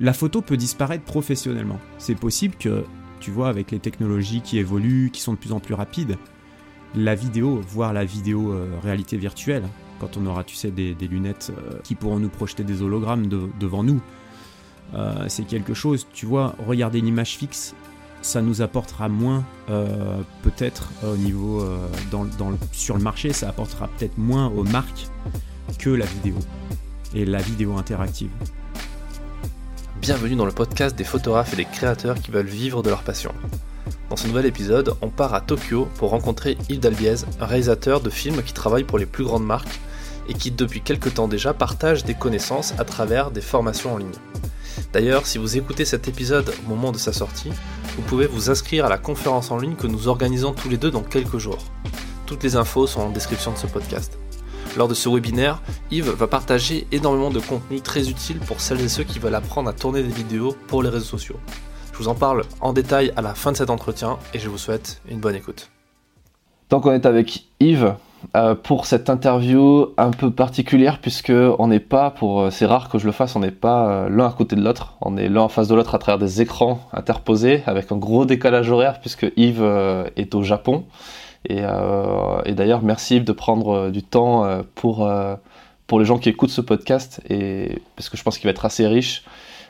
la photo peut disparaître professionnellement. C'est possible que, tu vois, avec les technologies qui évoluent, qui sont de plus en plus rapides, la vidéo, voire la vidéo euh, réalité virtuelle, quand on aura, tu sais, des, lunettes euh, qui pourront nous projeter des hologrammes devant nous, euh, c'est quelque chose, tu vois, regarder une image fixe, ça nous apportera moins, peut-être au niveau, sur le marché, ça apportera peut-être moins aux marques que la vidéo et la vidéo interactive. Bienvenue dans le podcast des photographes et des créateurs qui veulent vivre de leur passion. Dans ce nouvel épisode, on part à Tokyo pour rencontrer Yves Dalbiez, un réalisateur de films qui travaille pour les plus grandes marques et qui depuis quelques temps déjà partage des connaissances à travers des formations en ligne. D'ailleurs, si vous écoutez cet épisode au moment de sa sortie, vous pouvez vous inscrire à la conférence en ligne que nous organisons tous les deux dans quelques jours. Toutes les infos sont en description de ce podcast. Lors de ce webinaire, Yves va partager énormément de contenu très utile pour celles et ceux qui veulent apprendre à tourner des vidéos pour les réseaux sociaux. Je vous en parle en détail à la fin de cet entretien et je vous souhaite une bonne écoute. Donc on est avec Yves euh, pour cette interview un peu particulière puisque on n'est pas pour euh, c'est rare que je le fasse on n'est pas euh, l'un à côté de l'autre on est l'un en face de l'autre à travers des écrans interposés avec un gros décalage horaire puisque Yves est au Japon euh, et, d'ailleurs, merci de prendre euh, du temps euh, pour, pour les gens qui écoutent ce podcast, et, parce que je pense qu'il va être assez riche.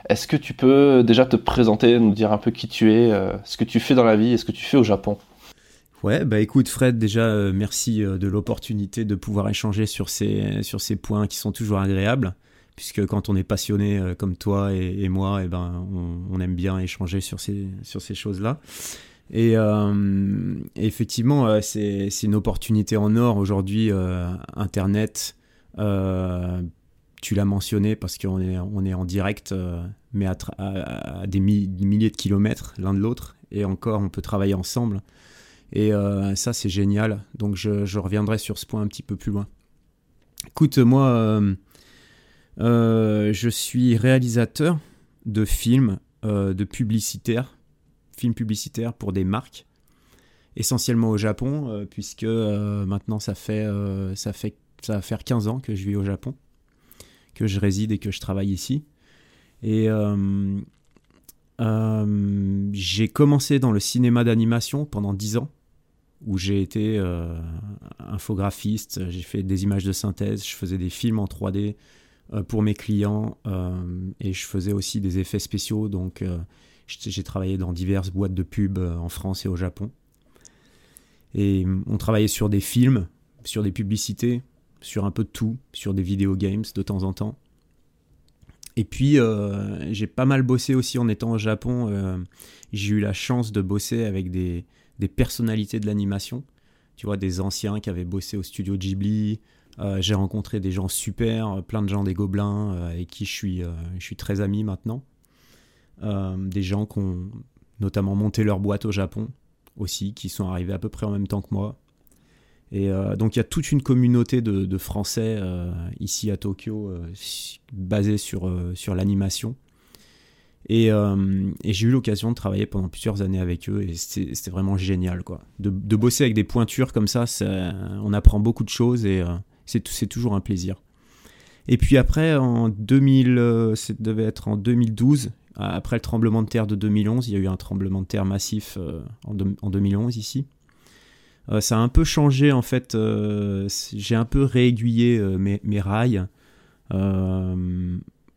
Est-ce que tu peux déjà te présenter, nous dire un peu qui tu es, ce que tu fais dans la vie et ce que tu fais au Japon? Ouais, bah écoute Fred, déjà merci de l'opportunité de pouvoir échanger sur ces, sur ces points qui sont toujours agréables, puisque quand on est passionné comme toi et, moi, et eh ben, on, on, aime bien échanger sur ces, sur ces choses-là. Et euh, effectivement, euh, c'est une opportunité en or aujourd'hui, euh, Internet. tu l'as mentionné parce qu'on est, on est en direct, mais à, des, milliers de kilomètres l'un de l'autre. Et encore, on peut travailler ensemble. Et ça, c'est génial. Donc, je, je, reviendrai sur ce point un petit peu plus loin. Écoute, moi, je suis réalisateur de films, de publicitaires films publicitaires pour des marques, essentiellement au Japon, euh, puisque euh, maintenant ça fait, euh, ça, fait, ça va faire 15 ans que je vis au Japon, que je réside et que je travaille ici. Et j'ai commencé dans le cinéma d'animation pendant 10 ans, où j'ai été infographiste, j'ai fait des images de synthèse, je faisais des films en 3D pour mes clients, et je faisais aussi des effets spéciaux, donc j'ai travaillé dans diverses boîtes de pub euh, en France et au Japon. Et mm, on travaillait sur des films, sur des publicités, sur un peu de tout, sur des vidéo games de temps en temps. Et puis, euh, j'ai pas mal bossé aussi en étant au Japon. Euh, j'ai eu la chance de bosser avec des, personnalités de l'animation. Tu vois, des anciens qui avaient bossé au studio Ghibli. j'ai rencontré des gens super, plein de gens des Gobelins, avec qui je suis très ami maintenant. Euh, des gens qui ont notamment monté leur boîte au Japon aussi, qui sont arrivés à peu près en même temps que moi. Et euh, donc il y a toute une communauté de, Français euh, ici à Tokyo basée sur, sur l'animation. Et, j'ai eu l'occasion de travailler pendant plusieurs années avec eux et c'était vraiment génial. quoi. De, bosser avec des pointures comme ça, on apprend beaucoup de choses et c'est toujours un plaisir. Et puis après, en 2000, ça devait être en 2012, après le tremblement de terre de 2011, il y a eu un tremblement de terre massif euh, en, en, 2011 ici. Euh, ça a un peu changé en fait. Euh, j'ai un peu réaiguillé mes, rails.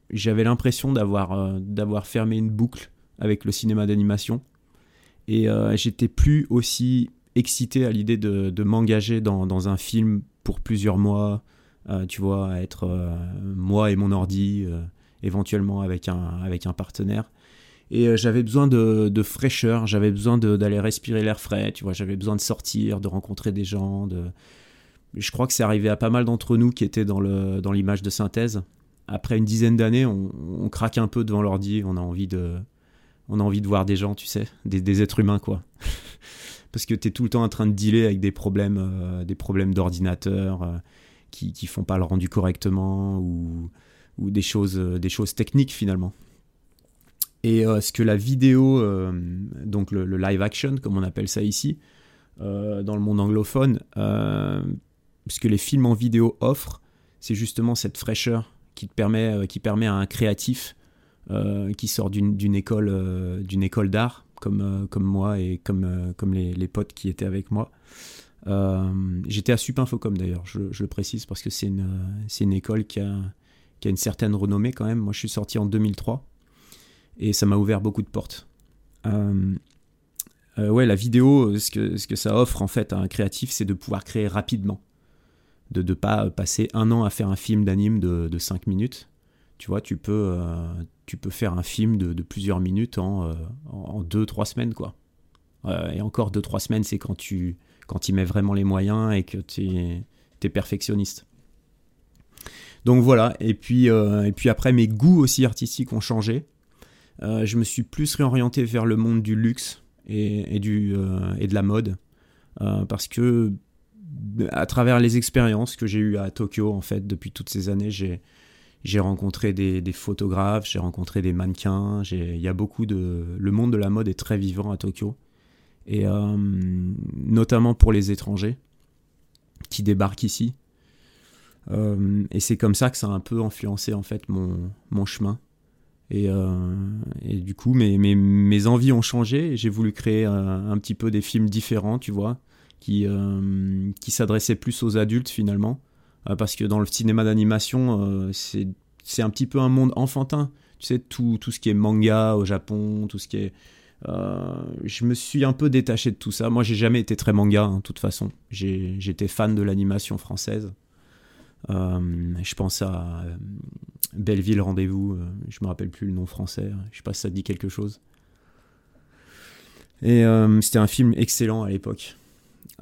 J'avais l'impression d'avoir d'avoir fermé une boucle avec le cinéma d'animation et j'étais plus aussi excité à l'idée de, m'engager dans, un film pour plusieurs mois. tu vois, être moi et mon ordi éventuellement avec un, avec un partenaire. Et euh, j'avais besoin de, fraîcheur, j'avais besoin d'aller respirer l'air frais, tu vois, j'avais besoin de sortir, de rencontrer des gens. De... Je crois que c'est arrivé à pas mal d'entre nous qui étaient dans l'image dans de synthèse. Après une dizaine d'années, on, craque un peu devant l'ordi, on a envie de, on a envie de voir des gens, tu sais, des, des êtres humains, quoi. Parce que tu es tout le temps en train de dealer avec des problèmes, euh, d'ordinateur euh, qui, qui font pas le rendu correctement ou ou des choses, euh, des choses techniques finalement. Et euh, ce que la vidéo, euh, donc le, live action, comme on appelle ça ici, dans le monde anglophone, ce que les films en vidéo offrent, c'est justement cette fraîcheur qui, permet, qui permet à un créatif qui sort d'une école, d'une école d'art, comme, comme moi et comme, comme les, potes qui étaient avec moi. J'étais à Supinfocom d'ailleurs, je, je, le précise, parce que c'est une, une école qui a, qui a une certaine renommée quand même. Moi, je suis sorti en 2003 et ça m'a ouvert beaucoup de portes. Euh, euh, ouais, la vidéo, ce que, ce que ça offre en fait à un créatif, c'est de pouvoir créer rapidement. De ne pas passer un an à faire un film d'anime de, de 5 minutes. Tu vois, tu peux, euh, tu peux faire un film de, plusieurs minutes en 2-3 semaines, quoi. et encore 2-3 semaines, c'est quand tu quand y mets vraiment les moyens et que tu es perfectionniste. Donc voilà, et puis, et puis après, mes goûts aussi artistiques ont changé. Euh, je me suis plus réorienté vers le monde du luxe et, euh, de la mode. Euh, parce que à travers les expériences que j'ai eues à Tokyo, en fait, depuis toutes ces années, j'ai, j'ai rencontré des, photographes, j'ai rencontré des mannequins, il y a beaucoup de... Le monde de la mode est très vivant à Tokyo. Et notamment pour les étrangers qui débarquent ici. Et c'est comme ça que ça a un peu influencé en fait mon, mon chemin. Euh, et, du coup, mes, mes, envies ont changé. J'ai voulu créer un, petit peu des films différents, tu vois, qui, euh, qui s'adressaient plus aux adultes finalement. Euh, parce que dans le cinéma d'animation, c'est un petit peu un monde enfantin. Tu sais, tout, tout ce qui est manga au Japon, tout ce qui est. je me suis un peu détaché de tout ça. Moi, j'ai jamais été très manga, hein, de toute façon. J'étais fan de l'animation française. Je pense à Belleville Rendez-vous, euh, je me rappelle plus le nom français, je sais pas si ça dit quelque chose. Et euh, c'était un film excellent à l'époque,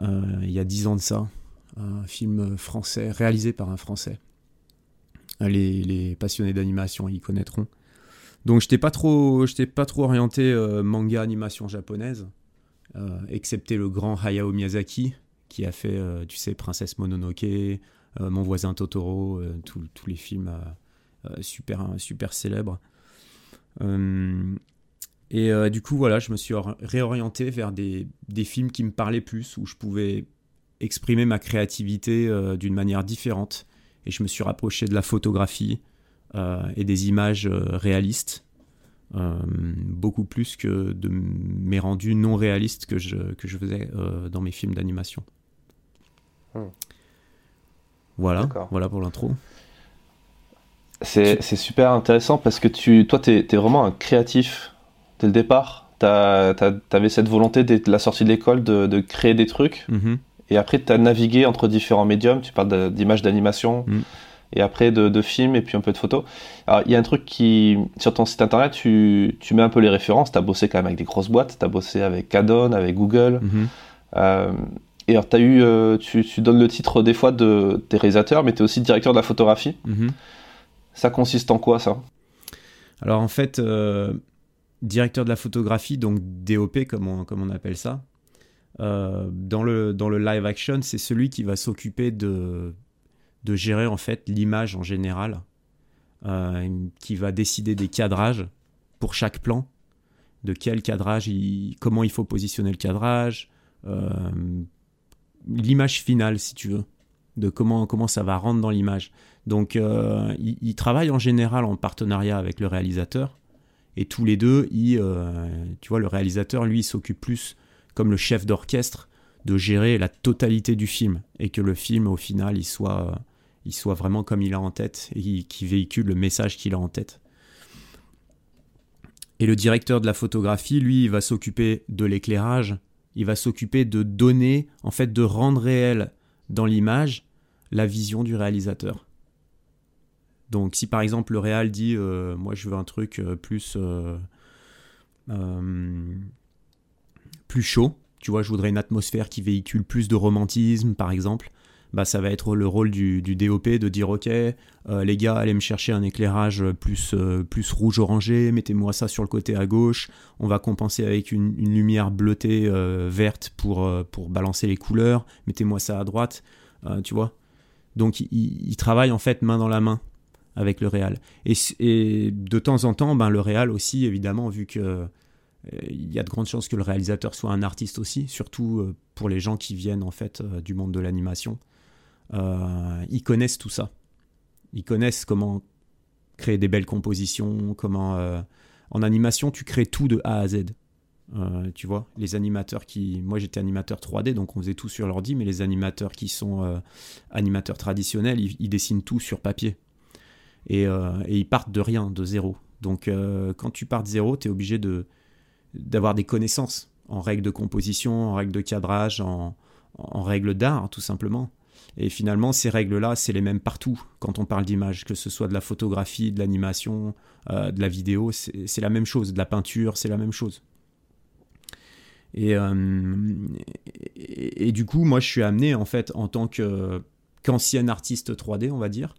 euh, il y a dix ans de ça, un film français réalisé par un français. Les, passionnés d'animation y connaîtront. Donc j'étais pas trop, pas trop orienté manga animation japonaise, excepté le grand Hayao Miyazaki qui a fait, tu sais, Princesse Mononoke, Mon voisin Totoro, tous les films euh, super, super célèbre. Euh, et euh, du coup, voilà, je me suis réorienté vers des, films qui me parlaient plus, où je pouvais exprimer ma créativité d'une manière différente. Et je me suis rapproché de la photographie et des images réalistes, beaucoup plus que de mes rendus non réalistes que je, que je faisais dans mes films d'animation. Hmm. Voilà, voilà pour l'intro. C'est super intéressant parce que tu, toi, tu es, vraiment un créatif dès le départ. Tu avais cette volonté dès la sortie de l'école de, de, créer des trucs. Mm-hmm. Et après, tu as navigué entre différents médiums. Tu parles d'images d'animation. Mm. Et après de, de, films et puis un peu de photos. Alors, il y a un truc qui, sur ton site internet, tu, tu mets un peu les références. Tu as bossé quand même avec des grosses boîtes. Tu as bossé avec Canon, avec Google. Mm-hmm. Euh, et alors, as eu, euh, tu, tu, donnes le titre des fois de tes réalisateurs, mais tu es aussi directeur de la photographie. Mm-hmm. Ça consiste en quoi ça? Alors en fait, euh, directeur de la photographie, donc DOP comme on, comme on appelle ça, euh, dans, le, dans le live action, c'est celui qui va s'occuper de, de gérer en fait l'image en général, qui va décider des cadrages pour chaque plan, de quel cadrage, comment il faut positionner le cadrage, l'image finale si tu veux, de comment, comment ça va rendre dans l'image. Donc, euh, ils, travaillent en général en partenariat avec le réalisateur. Et tous les deux, euh, tu vois, le réalisateur, lui, s'occupe plus, comme le chef d'orchestre, de gérer la totalité du film. Et que le film, au final, il soit, il soit vraiment comme il a en tête et qui véhicule le message qu'il a en tête. Et le directeur de la photographie, lui, il va s'occuper de l'éclairage. Il va s'occuper de donner, en fait, de rendre réel dans l'image la vision du réalisateur. Donc si par exemple le Real dit euh, moi je veux un truc euh, plus euh, plus chaud, tu vois, je voudrais une atmosphère qui véhicule plus de romantisme par exemple, bah ça va être le rôle du, DOP de dire ok les gars allez me chercher un éclairage plus plus rouge orangé, mettez-moi ça sur le côté à gauche, on va compenser avec une, lumière bleutée verte pour balancer les couleurs, mettez-moi ça à droite, tu vois. Donc il, il travaille en fait main dans la main avec le Real. Et, de temps en temps, ben, le Real aussi, évidemment, vu que euh, il y a de grandes chances que le réalisateur soit un artiste aussi, surtout euh, pour les gens qui viennent en fait euh, du monde de l'animation. Ils connaissent tout ça. Ils connaissent comment créer des belles compositions, comment en animation tu crées tout de A à Z. tu vois, les animateurs qui. Moi j'étais animateur 3D, donc on faisait tout sur l'ordi, mais les animateurs qui sont animateurs traditionnels, ils, dessinent tout sur papier. Et, ils partent de rien, de zéro. Donc quand tu pars de zéro, tu es obligé de, d'avoir des connaissances en règles de composition, en règles de cadrage, en, règles d'art, tout simplement. Et finalement, ces règles-là, c'est les mêmes partout. Quand on parle d'image, que ce soit de la photographie, de l'animation, euh, de la vidéo, c'est la même chose, de la peinture, c'est la même chose. Euh, et, et, du coup, moi, je suis amené, en fait, en tant qu'ancien artiste 3D, on va dire,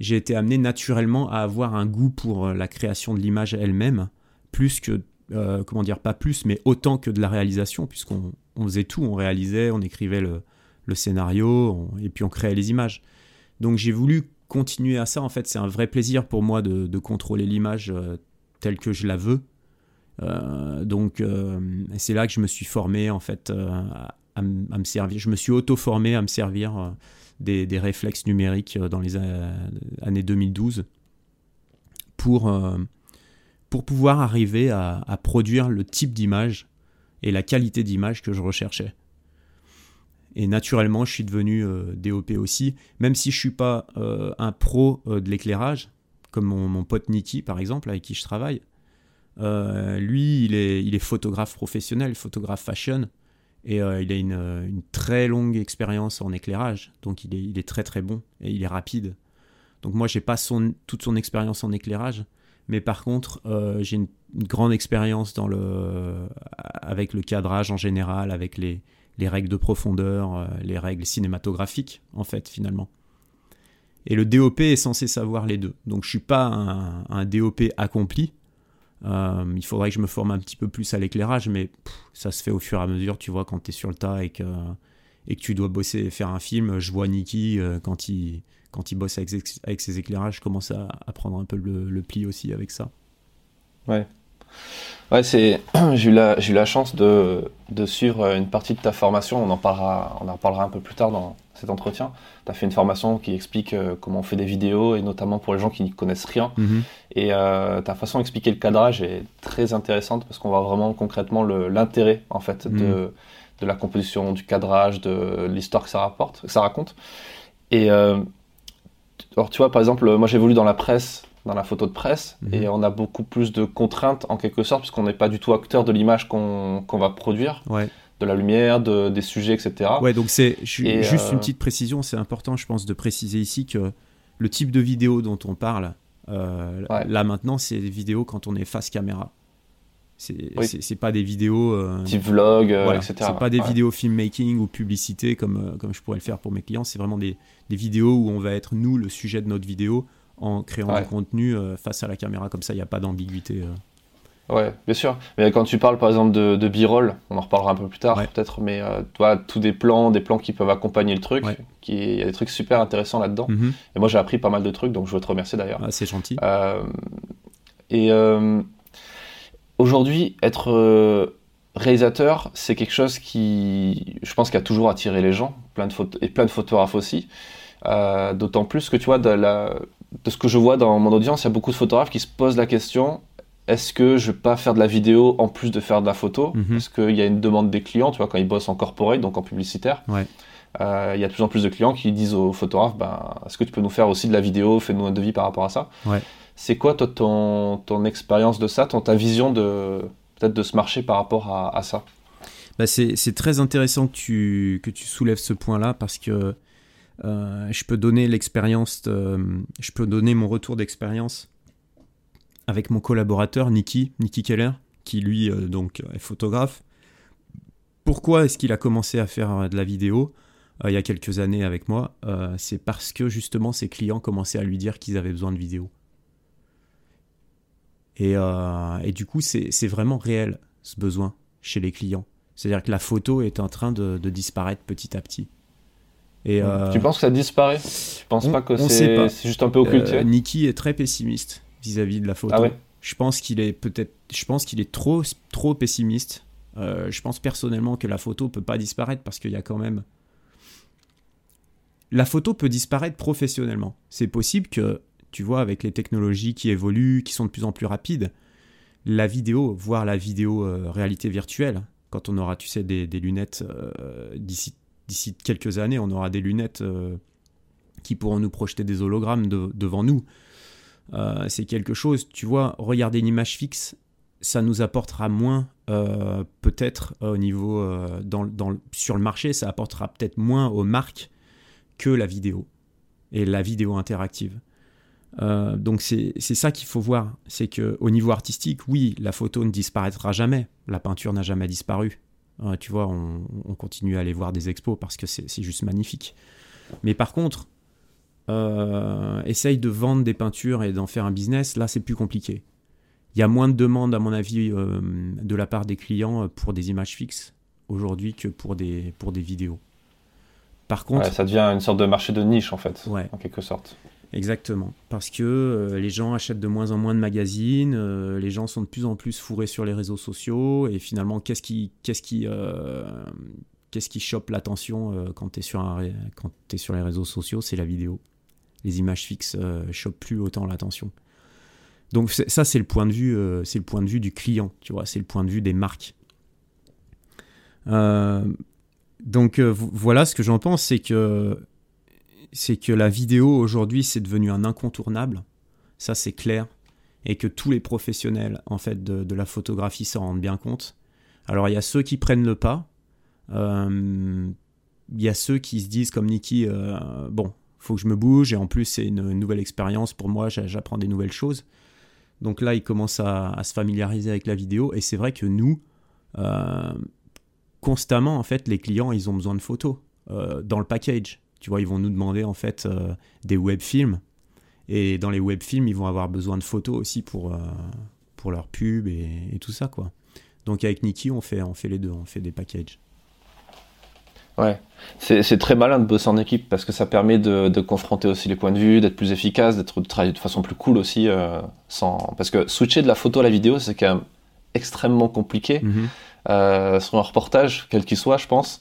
j'ai été amené naturellement à avoir un goût pour la création de l'image elle-même, plus que euh, comment dire, pas plus, mais autant que de la réalisation, puisqu'on faisait tout, on réalisait, on écrivait le, scénario, et puis on créait les images. Donc j'ai voulu continuer à ça, en fait, c'est un vrai plaisir pour moi de, contrôler l'image euh, telle que je la veux. Euh, donc c'est là que je me suis formé, en fait, à, me servir, je me suis auto-formé à me servir des, des, réflexes numériques dans les années 2012 pour pour pouvoir arriver à, produire le type d'image et la qualité d'image que je recherchais. Et naturellement, je suis devenu euh, DOP aussi, même si je suis pas euh, un pro euh, de l'éclairage, comme mon, pote Nicky par exemple, avec qui je travaille. lui, il est, photographe professionnel, photographe fashion, et il a une, très longue expérience en éclairage, donc il est, très très bon et il est rapide. Donc moi, j'ai pas toute son expérience en éclairage, mais par contre, j'ai une, grande expérience avec le cadrage en général, avec les, les règles de profondeur, euh, les règles cinématographiques, en fait, finalement. Et le DOP est censé savoir les deux. Donc je suis pas un, DOP accompli. Euh, il faudrait que je me forme un petit peu plus à l'éclairage, mais ça se fait au fur et à mesure, tu vois, quand tu es sur le tas et que, et que tu dois bosser et faire un film. Je vois Nicky quand il quand il bosse avec, avec ses éclairages, commence à, prendre un peu le, pli aussi avec ça. Ouais. Ouais, c'est. J'ai eu, la, eu la chance de, de, suivre une partie de ta formation. On en parlera, on en parlera un peu plus tard dans cet entretien. Tu as fait une formation qui explique euh, comment on fait des vidéos, et notamment pour les gens qui n'y connaissent rien. Mhm. Et euh, ta façon d'expliquer le cadrage est très intéressante parce qu'on voit vraiment concrètement l'intérêt en fait de, mhm. de, la composition, du cadrage, de l'histoire que ça rapporte, que ça raconte. Et euh, alors tu vois, par exemple, moi j'évolue dans la presse, dans la photo de presse, mhm. et on a beaucoup plus de contraintes en quelque sorte, puisqu'on n'est pas du tout acteur de l'image qu'on va produire. De la lumière, de, des sujets, etc. Ouais, donc c'est juste une euh, petite précision, c'est important, je pense, de préciser ici que le type de vidéo dont on parle, euh, là maintenant, c'est des vidéos quand on est face caméra. C'est pas des vidéos. Euh, Type vlog, euh, etc. C'est pas des vidéos filmmaking ou publicité comme, euh, comme je pourrais le faire pour mes clients. C'est vraiment des, des, vidéos où on va être nous le sujet de notre vidéo en créant du contenu face à la caméra. Comme ça, il n'y a pas d'ambiguïté. Ouais, bien sûr. Mais quand tu parles par exemple de, de B-roll, on en reparlera un peu plus tard peut-être, mais toi, tous des plans, des plans qui peuvent accompagner le truc, il y a des trucs super intéressants là-dedans. Mhm. Et moi, j'ai appris pas mal de trucs, donc je veux te remercier d'ailleurs. Ah, c'est gentil. et Aujourd'hui, être euh, réalisateur, c'est quelque chose qui, je pense, qui a toujours attiré les gens, plein de et plein de photographes aussi. Euh, d'autant plus que tu vois, de, la, de, ce que je vois dans mon audience, il y a beaucoup de photographes qui se posent la question est-ce que je vais pas faire de la vidéo en plus de faire de la photo mhm. Parce qu'il y a une demande des clients, tu vois, quand ils bossent en corporate, donc en publicitaire. Euh, il y a de plus en plus de clients qui disent aux photographes ben, est-ce que tu peux nous faire aussi de la vidéo Fais-nous un devis par rapport à ça. Ouais. C'est quoi toi, ton, ton expérience de ça, ton, ta vision de peut-être de ce marché par rapport à, ça? Bah c'est, très intéressant que tu, que tu soulèves ce point-là parce que euh, je peux donner l'expérience, je peux donner mon retour d'expérience avec mon collaborateur Nicky, Nicky Keller, qui lui euh, donc est photographe. Pourquoi est-ce qu'il a commencé à faire de la vidéo euh, il y a quelques années avec moi C'est parce que justement ses clients commençaient à lui dire qu'ils avaient besoin de vidéo. Euh, et, du coup, c'est vraiment réel, ce besoin chez les clients. C'est-à-dire que la photo est en train de, disparaître petit à petit. Et, euh, tu penses que ça disparaît? Tu penses pas que c'est juste un peu occulté euh, Niki est très pessimiste vis-à-vis de la photo. Ah je pense qu'il est peut-être, je pense qu'il est trop, trop pessimiste. je pense personnellement que la photo peut pas disparaître parce qu'il y a quand même. La photo peut disparaître professionnellement. C'est possible que tu vois, avec les technologies qui évoluent, qui sont de plus en plus rapides, la vidéo, voire la vidéo euh, réalité virtuelle, quand on aura, tu sais, des, lunettes euh, d'ici d'ici quelques années, on aura des lunettes euh, qui pourront nous projeter des hologrammes devant nous. c'est quelque chose, tu vois, regarder une image fixe, ça nous apportera moins, peut-être au niveau, sur le marché, ça apportera peut-être moins aux marques que la vidéo et la vidéo interactive. Euh, donc c'est ça qu'il faut voir, c'est que au niveau artistique, oui, la photo ne disparaîtra jamais, la peinture n'a jamais disparu. Euh, tu vois, on, continue à aller voir des expos parce que c'est juste magnifique. Mais par contre, euh, essaye de vendre des peintures et d'en faire un business, là c'est plus compliqué. Il y a moins de demandes, à mon avis, de la part des clients pour des images fixes aujourd'hui que pour des, pour des vidéos. Par contre, ça devient une sorte de marché de niche en fait, en quelque sorte. Exactement, parce que euh, les gens achètent de moins en moins de magazines, euh, les gens sont de plus en plus fourrés sur les réseaux sociaux, et finalement, qu'est-ce qui, qu'est-ce qui, euh, qu'est-ce qui chope l'attention quand tu es, sur sur les réseaux sociaux C'est la vidéo. Les images fixes chopent plus autant l'attention. Donc ça, c'est le point de vue, c'est le point de vue du client, tu vois, c'est le point de vue des marques. donc voilà ce que j'en pense, c'est que c'est que la vidéo aujourd'hui c'est devenu un incontournable, ça c'est clair, et que tous les professionnels en fait de, la photographie s'en rendent bien compte. Alors il y a ceux qui prennent le pas, euh, il y a ceux qui se disent comme Niki, euh, bon, faut que je me bouge et en plus c'est une, nouvelle expérience pour moi, j'apprends des nouvelles choses. Donc là, ils commencent à, se familiariser avec la vidéo et c'est vrai que nous, euh, constamment en fait, les clients, ils ont besoin de photos dans le package. Tu vois, ils vont nous demander en fait euh, des web films. Et dans les web films, ils vont avoir besoin de photos aussi pour, euh, pour leur pub et, tout ça, quoi. Donc avec Niki, on fait, on fait les deux, on fait des packages. Ouais, c'est très malin de bosser en équipe parce que ça permet de, de confronter aussi les points de vue, d'être plus efficace, d'être de travailler de façon plus cool aussi. Euh, sans... Parce que switcher de la photo à la vidéo, c'est quand même extrêmement compliqué. Mm-hmm. sur un reportage, quel qu'il soit, je pense.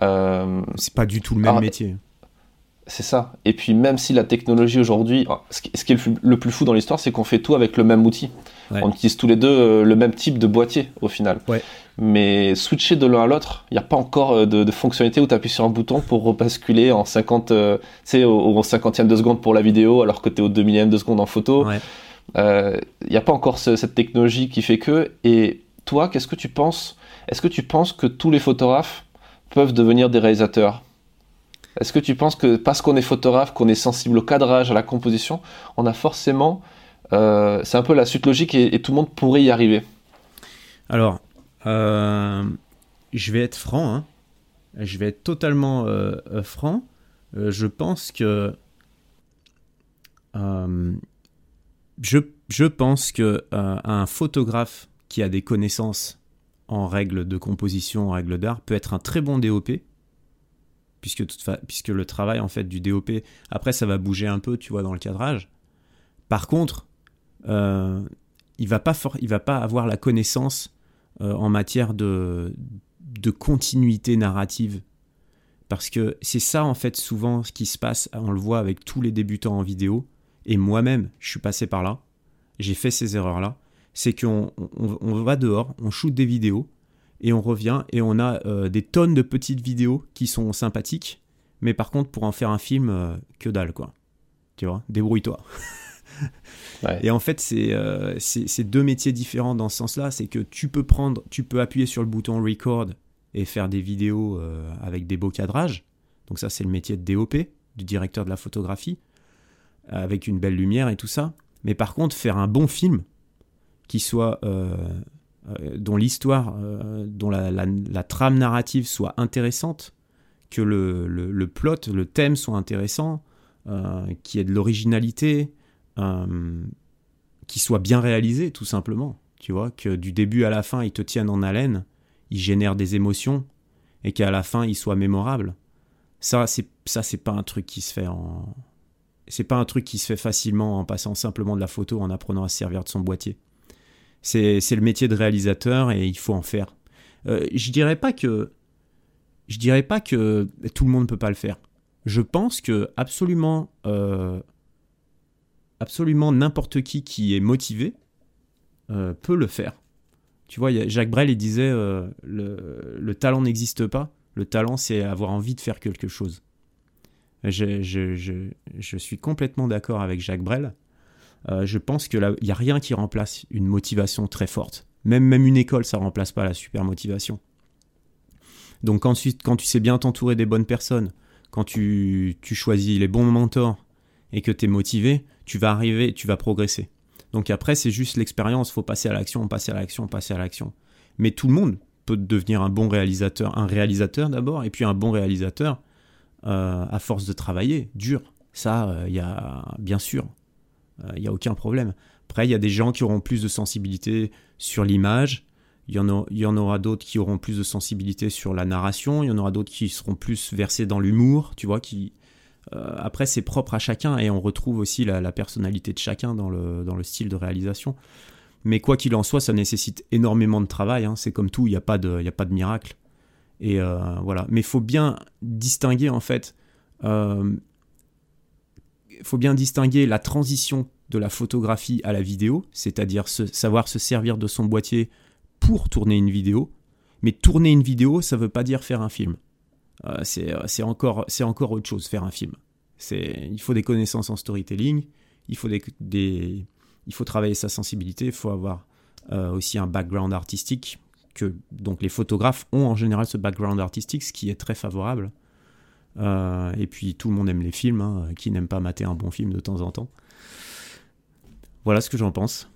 c'est pas du tout le même métier. C'est ça. Et puis même si la technologie aujourd'hui, ce qui est le plus fou dans l'histoire, c'est qu'on fait tout avec le même outil. On utilise tous les deux euh, le même type de boîtier au final. Mais switcher de l'un à l'autre, il n'y a pas encore euh, de, fonctionnalité où tu appuies sur un bouton pour repasculer en 50, euh, au, au 50e de seconde pour la vidéo alors que tu es au 2 millième de seconde en photo. Il n'y a pas encore cette technologie qui fait que. Et toi, qu'est-ce que tu penses? Est-ce que tu penses que tous les photographes peuvent devenir des réalisateurs? Est-ce que tu penses que parce qu'on est photographe, qu'on est sensible au cadrage, à la composition, on a forcément... Euh, c'est un peu la suite logique et, tout le monde pourrait y arriver Alors, euh, je vais être franc, hein. je vais être totalement euh, franc. je pense que... Je, je, pense que un photographe qui a des connaissances en règles de composition, en règles d'art, peut être un très bon DOP puisque, le travail en fait du DOP, après ça va bouger un peu, tu vois, dans le cadrage. Par contre, euh, il va pas va pas avoir la connaissance euh, en matière de, de continuité narrative. Parce que c'est ça en fait souvent ce qui se passe, on le voit avec tous les débutants en vidéo, et moi-même je suis passé par là, j'ai fait ces erreurs-là, c'est qu'on on va dehors, on shoot des vidéos, et on revient et on a euh, des tonnes de petites vidéos qui sont sympathiques, mais par contre pour en faire un film, euh, que dalle quoi. Tu vois, débrouille-toi. Et en fait, euh, c'est deux métiers différents dans ce sens-là. C'est que tu peux prendre, tu peux appuyer sur le bouton record et faire des vidéos avec des beaux cadrages. Donc ça, c'est le métier de DOP, du directeur de la photographie, avec une belle lumière et tout ça. Mais par contre, faire un bon film qui soit dont l'histoire, euh, dont la, trame narrative soit intéressante, que le, plot, le thème soit intéressant, euh, qu'il y ait de l'originalité, qu'il soit bien réalisé tout simplement. Tu vois, que du début à la fin, il te tienne en haleine, il génère des émotions, et qu'à la fin, il soit mémorable. Ça, c'est ça, c'est pas un truc qui se fait en, c'est pas un truc qui se fait facilement en passant simplement de la photo, en apprenant à se servir de son boîtier. C'est le métier de réalisateur et il faut en faire. Euh, je dirais pas que je dirais pas que tout le monde ne peut pas le faire. Je pense que absolument euh, absolument n'importe qui qui est motivé peut le faire. Tu vois, Jacques Brel, il disait le, le, talent n'existe pas. Le talent, c'est avoir envie de faire quelque chose. Je, je, je, je suis complètement d'accord avec Jacques Brel. Je pense qu'il n'y a rien qui remplace une motivation très forte. Même, même une école, ça remplace pas la super motivation. Donc ensuite, quand tu sais bien t'entourer des bonnes personnes, quand tu, tu choisis les bons mentors et que tu es motivé, tu vas arriver, tu vas progresser. Donc après, c'est juste l'expérience, faut passer à l'action, passer à l'action, passer à l'action. Mais tout le monde peut devenir un bon réalisateur, un réalisateur d'abord, et puis un bon réalisateur euh, à force de travailler, dur. Ça, il euh, y a bien sûr, il euh, n'y a aucun problème. Après, il y a des gens qui auront plus de sensibilité sur l'image, il y en, y en aura d'autres qui auront plus de sensibilité sur la narration, il y en aura d'autres qui seront plus versés dans l'humour, tu vois, qui... Euh, après, c'est propre à chacun et on retrouve aussi la, personnalité de chacun dans le, dans le style de réalisation. Mais quoi qu'il en soit, ça nécessite énormément de travail. Hein. C'est comme tout, il n'y a, pas de, a pas de miracle. Et euh, voilà. Mais il faut bien distinguer, en fait, il faut bien distinguer la transition de la photographie à la vidéo, c'est-à-dire savoir se servir de son boîtier pour tourner une vidéo. Mais tourner une vidéo, ça ne veut pas dire faire un film. Euh, euh, c'est encore, encore autre chose, faire un film. Il faut des connaissances en storytelling, il faut, des, il faut travailler sa sensibilité, il faut avoir euh, aussi un background artistique, que donc les photographes ont en général ce background artistique, ce qui est très favorable. Et puis tout le monde aime les films, hein, qui n'aime pas mater un bon film de temps en temps? Voilà ce que j'en pense.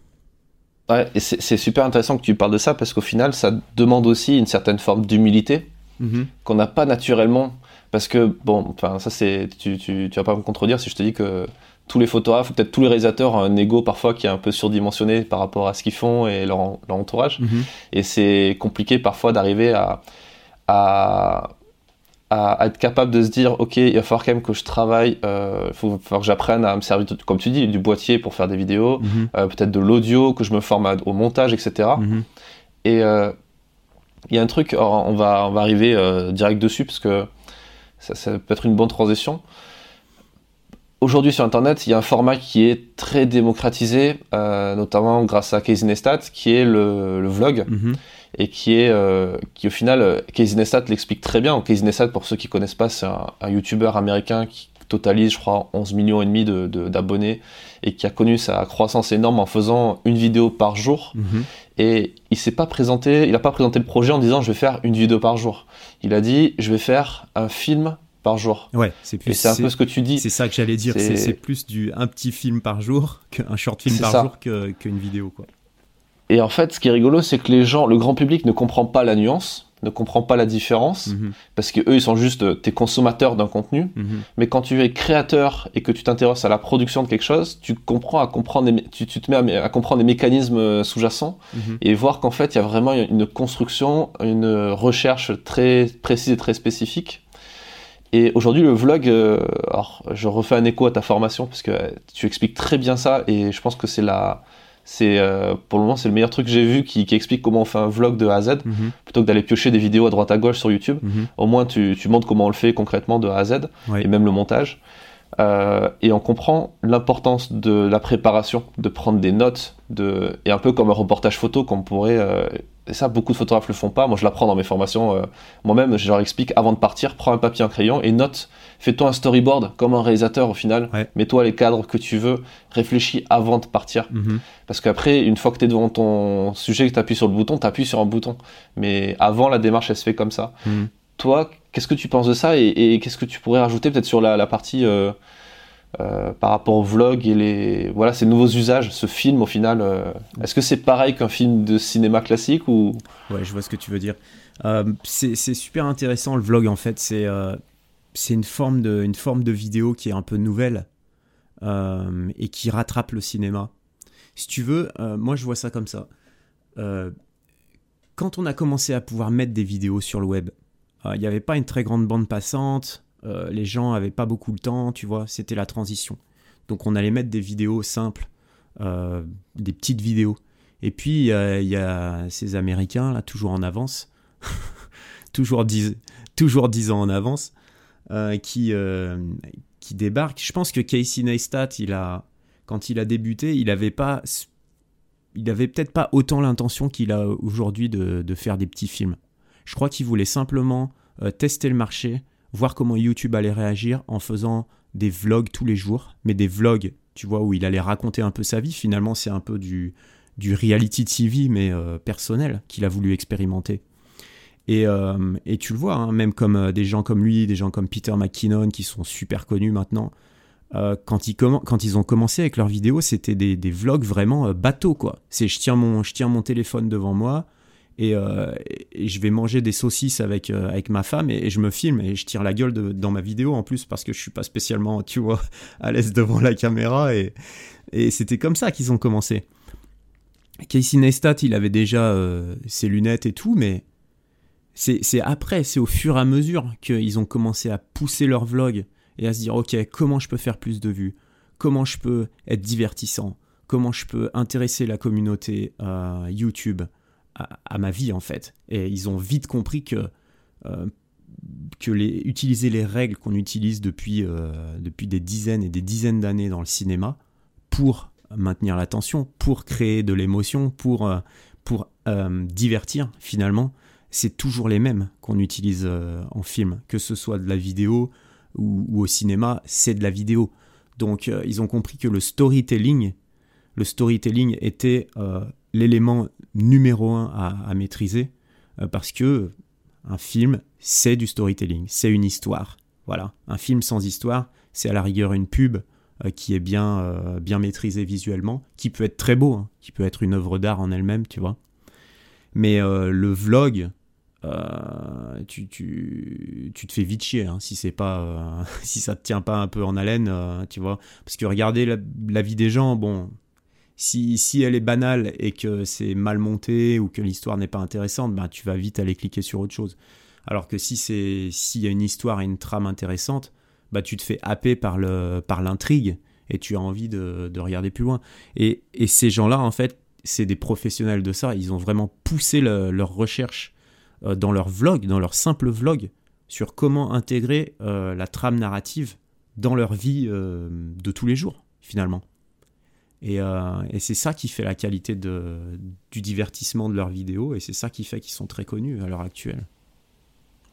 Ouais, et c'est super intéressant que tu parles de ça parce qu'au final, ça demande aussi une certaine forme d'humilité mm-hmm. qu'on n'a pas naturellement. Parce que, bon, enfin, ça c'est. Tu, tu, tu, vas pas me contredire si je te dis que tous les photographes, peut-être tous les réalisateurs ont un ego parfois qui est un peu surdimensionné par rapport à ce qu'ils font et leur, leur entourage. Mm-hmm. Et c'est compliqué parfois d'arriver à, à à, être capable de se dire ok il va falloir quand même que je travaille euh, il faut, que j'apprenne à me servir comme tu dis du boîtier pour faire des vidéos mhm. euh, peut-être de l'audio que je me forme au montage etc et mhm. euh, il y a un truc on va on va arriver direct dessus parce que ça, ça, peut être une bonne transition Aujourd'hui sur Internet, il y a un format qui est très démocratisé, notamment grâce à Casey Neistat, qui est le, le vlog. Mhm et qui est euh, qui au final euh, Casey Neistat l'explique très bien. Casey Neistat pour ceux qui connaissent pas c'est un, un YouTuber américain qui totalise je crois 11 millions et demi de, d'abonnés et qui a connu sa croissance énorme en faisant une vidéo par jour mhm. et il s'est pas présenté il a pas présenté le projet en disant je vais faire une vidéo par jour il a dit je vais faire un film par jour. Ouais, c'est plus. c'est un peu ce que tu dis. C'est ça que j'allais dire. C'est, plus du un petit film par jour qu'un short film par jour qu'une vidéo quoi. Et en fait, ce qui est rigolo, c'est que les gens, le grand public ne comprend pas la nuance, ne comprend pas la différence, mhm. parce que eux, ils sont juste euh, tes consommateurs d'un contenu. Mhm. Mais quand tu es créateur et que tu t'intéresses à la production de quelque chose, tu comprends à comprendre, tu, tu, te mets à, comprendre les mécanismes euh, sous-jacents mhm. et voir qu'en fait, il y a vraiment une construction, une recherche très précise et très spécifique. Et aujourd'hui, le vlog, euh, alors je refais un écho à ta formation parce que tu expliques très bien ça et je pense que c'est la c'est euh, pour le moment c'est le meilleur truc que j'ai vu qui, explique comment on fait un vlog de A à Z mhm. plutôt que d'aller piocher des vidéos à droite à gauche sur YouTube. Mhm. Au moins tu, tu, montres comment on le fait concrètement de A à Z et même le montage. Euh, et on comprend l'importance de la préparation, de prendre des notes, de et un peu comme un reportage photo qu'on pourrait euh, et ça, beaucoup de photographes le font pas. Moi, je l'apprends dans mes formations. Euh, moi-même, je leur explique avant de partir, prends un papier, un crayon et note. Fais-toi un storyboard comme un réalisateur au final. Mets-toi les cadres que tu veux. Réfléchis avant de partir. Mhm. Parce qu'après, une fois que tu es devant ton sujet, que tu appuies sur le bouton, tu appuies sur un bouton. Mais avant, la démarche, elle se fait comme ça. Mhm. Toi, qu'est-ce que tu penses de ça et, qu'est-ce que tu pourrais rajouter peut-être sur la, partie euh, euh, par rapport au vlog et les voilà ces nouveaux usages, ce film au final, euh, est-ce que c'est pareil qu'un film de cinéma classique ou? Ouais, je vois ce que tu veux dire. Euh, c'est super intéressant le vlog en fait. C'est c'est une forme de une forme de vidéo qui est un peu nouvelle et qui rattrape le cinéma. Si tu veux, moi je vois ça comme ça. quand on a commencé à pouvoir mettre des vidéos sur le web, il n'y avait pas une très grande bande passante. Euh, les gens avaient pas beaucoup de temps, tu vois, c'était la transition. Donc on allait mettre des vidéos simples, euh, des petites vidéos. Et puis il y a ces Américains là, toujours en avance, toujours 10 toujours ans en avance, euh, qui qui débarquent. Je pense que Casey Neistat, il a quand il a débuté, il avait pas, il avait peut-être pas autant l'intention qu'il a aujourd'hui de, de, faire des petits films. Je crois qu'il voulait simplement tester le marché, voir comment YouTube allait réagir en faisant des vlogs tous les jours, mais des vlogs, tu vois, où il allait raconter un peu sa vie. Finalement, c'est un peu du, du reality TV, mais euh, personnel, qu'il a voulu expérimenter. Et, euh, et tu le vois, hein, même comme des gens comme lui, des gens comme Peter McKinnon, qui sont super connus maintenant, quand, ils quand ils ont commencé avec leurs vidéos, c'était des, vlogs vraiment bateau, quoi. C'est je je tiens mon téléphone devant moi, euh, et, je vais manger des saucisses avec, euh, avec ma femme et, je me filme et je tire la gueule dans ma vidéo en plus parce que je suis pas spécialement, tu vois, à l'aise devant la caméra et, et c'était comme ça qu'ils ont commencé. Casey Neistat, il avait déjà euh, ses lunettes et tout, mais c'est après, c'est au fur et à mesure qu'ils ont commencé à pousser leur vlog et à se dire, ok, comment je peux faire plus de vues? Comment je peux être divertissant? Comment je peux intéresser la communauté YouTube? À, ma vie en fait. Et ils ont vite compris que, euh, que les, utiliser les règles qu'on utilise depuis, euh, depuis des dizaines et des dizaines d'années dans le cinéma pour maintenir l'attention, pour créer de l'émotion, pour, euh, pour divertir finalement, c'est toujours les mêmes qu'on utilise en film, que ce soit de la vidéo ou, ou au cinéma, c'est de la vidéo. Donc ils ont compris que le storytelling, le storytelling était l'élément numéro un à, maîtriser euh, parce que un film, c'est du storytelling, c'est une histoire. Voilà, un film sans histoire, c'est à la rigueur une pub euh, qui est bien, euh, bien maîtrisée visuellement, qui peut être très beau, hein, qui peut être une œuvre d'art en elle-même, tu vois. Mais le vlog, tu, tu, tu, te fais vite chier hein, si c'est pas si ça te tient pas un peu en haleine, tu vois. Parce que regarder la vie des gens, bon, si, si elle est banale et que c'est mal monté ou que l'histoire n'est pas intéressante, ben, tu vas vite aller cliquer sur autre chose. Alors que si c'est s'il y a une histoire et une trame intéressante, bah tu te fais happer par le par l'intrigue et tu as envie de, de regarder plus loin. Et, et ces gens-là, en fait, c'est des professionnels de ça. Ils ont vraiment poussé leur recherche euh, dans leur vlog, dans leur simple vlog, sur comment intégrer euh, la trame narrative dans leur vie euh, de tous les jours, finalement. Euh, et, c'est ça qui fait la qualité de, du divertissement de leurs vidéos, et c'est ça qui fait qu'ils sont très connus à l'heure actuelle.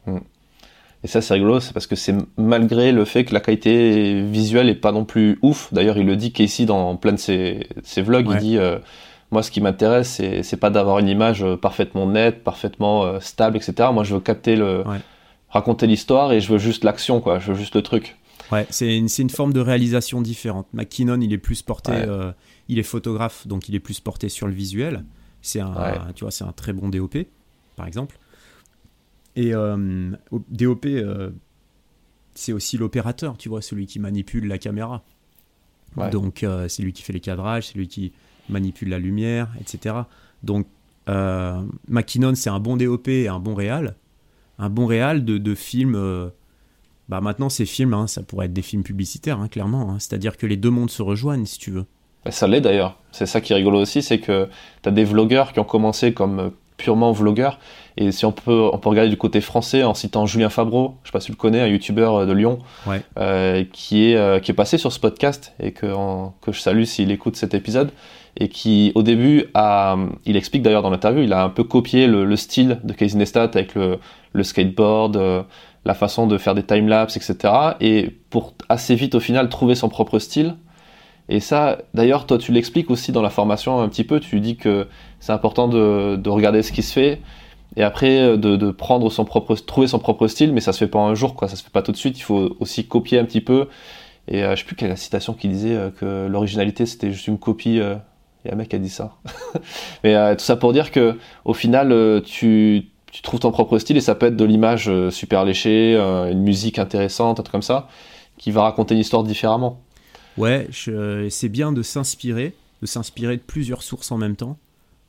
Hmm. Et ça, c'est rigolo, c'est parce que c'est malgré le fait que la qualité visuelle est pas non plus ouf. D'ailleurs, il le dit Casey dans plein de ses, ses vlogs. Il dit euh, Moi, ce qui m'intéresse, c'est pas d'avoir une image parfaitement nette, parfaitement euh, stable, etc. Moi, je veux capter le. raconter l'histoire et je veux juste l'action, quoi. Je veux juste le truc. Ouais, c'est une, une, forme de réalisation différente. McKinnon, il est plus porté, euh, il est photographe, donc il est plus porté sur le visuel. C'est un, tu vois, c'est un très bon DOP, par exemple. Et euh, DOP, euh, c'est aussi l'opérateur, tu vois, celui qui manipule la caméra. Donc c'est lui qui fait les cadrages, c'est lui qui manipule la lumière, etc. Donc McKinnon, c'est un bon DOP et un bon réal. Un bon réal de, de films bah maintenant ces films, hein, ça pourrait être des films publicitaires, hein, clairement. Hein. C'est-à-dire que les deux mondes se rejoignent, si tu veux. Bah, ça l'est d'ailleurs. C'est ça qui est rigolo aussi, c'est que tu as des vlogueurs qui ont commencé comme euh, purement vlogueurs. Et si on peut, on peut regarder du côté français en citant Julien Fabreau, je sais pas si tu le connais, un youtubeur euh, de Lyon, euh, qui, est, qui est passé sur ce podcast et que, que je salue s'il écoute cet épisode. Et qui, au début, a, il explique d'ailleurs dans l'interview, il a un peu copié le, style de Casey Neistat avec le, le skateboard, la façon de faire des timelapses, etc. Et pour assez vite au final trouver son propre style. Et ça, d'ailleurs, toi tu l'expliques aussi dans la formation un petit peu, tu dis que c'est important de, de, regarder ce qui se fait et après de, de, prendre son propre, trouver son propre style, mais ça se fait pas un jour, quoi, ça se fait pas tout de suite, il faut aussi copier un petit peu. Et euh, je sais plus quelle est la citation qui disait euh, que l'originalité c'était juste une copie. Euh, il y a un mec qui a dit ça. mais tout ça pour dire que au final, tu tu trouves ton propre style et ça peut être de l'image euh, super léchée, euh, une musique intéressante, un truc comme ça, qui va raconter une histoire différemment. Ouais, c'est bien de s'inspirer, de s'inspirer de plusieurs sources en même temps.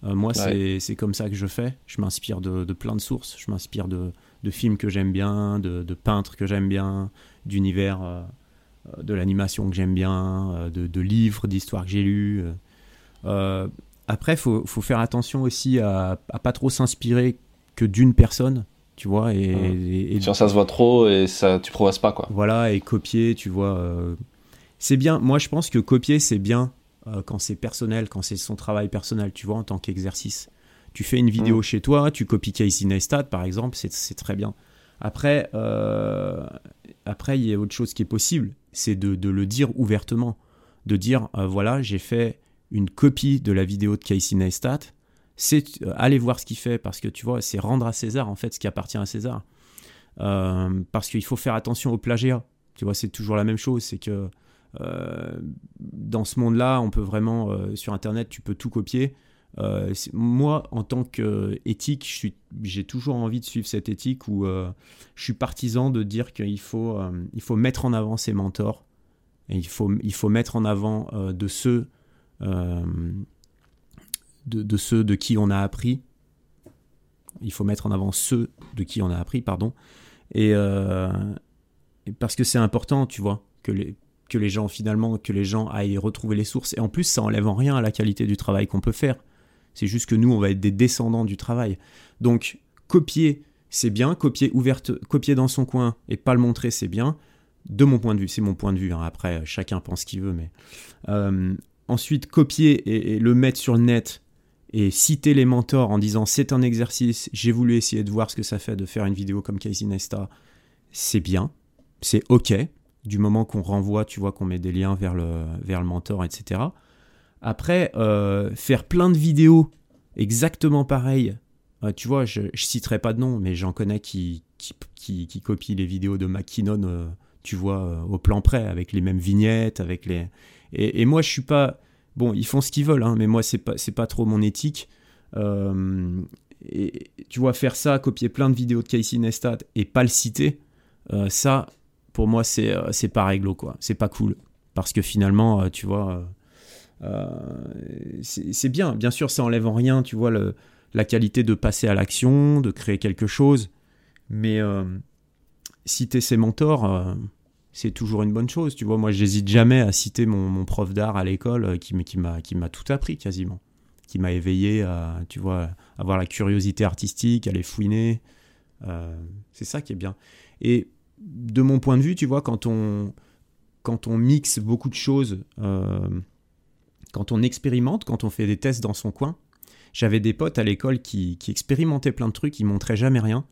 Euh, moi, c'est comme ça que je fais. Je m'inspire de, plein de sources. Je m'inspire de, films que j'aime bien, de, peintres que j'aime bien, d'univers de l'animation que j'aime bien, de, livres, d'histoires que j'ai lus. après, il faut, faire attention aussi à, à pas trop s'inspirer que d'une personne, tu vois. Et, ça se voit trop et ça, tu progresses pas, quoi. Voilà, et copier, tu vois. Euh, c'est bien. Moi, je pense que copier, c'est bien quand c'est personnel, quand c'est son travail personnel, tu vois, en tant qu'exercice. Tu fais une vidéo mm. chez toi, tu copies Casey Neistat, par exemple, c'est très bien. Après, après, il y a autre chose qui est possible, c'est de, le dire ouvertement. De dire, voilà, j'ai fait une copie de la vidéo de Casey Neistat, c'est aller voir ce qu'il fait, parce que tu vois, c'est rendre à César, en fait, ce qui appartient à César. parce qu'il faut faire attention au plagiat. Tu vois, c'est toujours la même chose. C'est que euh, dans ce monde-là, on peut vraiment, euh, sur Internet, tu peux tout copier. Euh, moi, en tant qu'éthique, j'ai toujours envie de suivre cette éthique où je suis partisan de dire qu'il faut, faut mettre en avant ses mentors et il faut, il faut mettre en avant de ceux de, ceux de qui on a appris. Il faut mettre en avant ceux de qui on a appris, pardon. Et, parce que c'est important, tu vois, que les, que les gens finalement, que les gens aillent retrouver les sources. Et en plus, ça enlève en rien à la qualité du travail qu'on peut faire. C'est juste que nous, on va être des descendants du travail. Donc, copier, c'est bien. Copier ouverte, copier dans son coin et pas le montrer, c'est bien. De mon point de vue, c'est mon point de vue. Hein. Après, chacun pense ce qu'il veut, mais euh, ensuite copier et, le mettre sur le net et citer les mentors en disant c'est un exercice, j'ai voulu essayer de voir ce que ça fait de faire une vidéo comme Casey Nesta, c'est bien, c'est ok, du moment qu'on renvoie, tu vois, qu'on met des liens vers le, vers le mentor, etc. Après, euh, faire plein de vidéos exactement pareilles, euh, tu vois, je, ne citerai pas de nom, mais j'en connais qui, qui, qui, copient les vidéos de McKinnon, euh, tu vois, au plan près, avec les mêmes vignettes, avec les... Et, moi, je suis pas... Bon, ils font ce qu'ils veulent, hein, mais moi, c'est pas, pas trop mon éthique. et tu vois, faire ça, copier plein de vidéos de Casey Neistat et pas le citer, ça, pour moi, c'est euh, c'est pas réglo, quoi. C'est pas cool. Parce que finalement, euh, tu vois, euh, c'est bien. Bien sûr, ça enlève en rien, tu vois, la qualité de passer à l'action, de créer quelque chose. Mais citer ses mentors, c'est toujours une bonne chose. Tu vois, moi, j'hésite jamais à citer mon, mon prof d'art à l'école qui, qui m'a tout appris quasiment. Qui m'a éveillé à, tu vois, avoir la curiosité artistique, à les fouiner. c'est ça qui est bien. Et de mon point de vue, tu vois, quand on, quand on mixe beaucoup de choses, euh, quand on expérimente, quand on fait des tests dans son coin, j'avais des potes à l'école qui, expérimentaient plein de trucs, ils montraient jamais rien,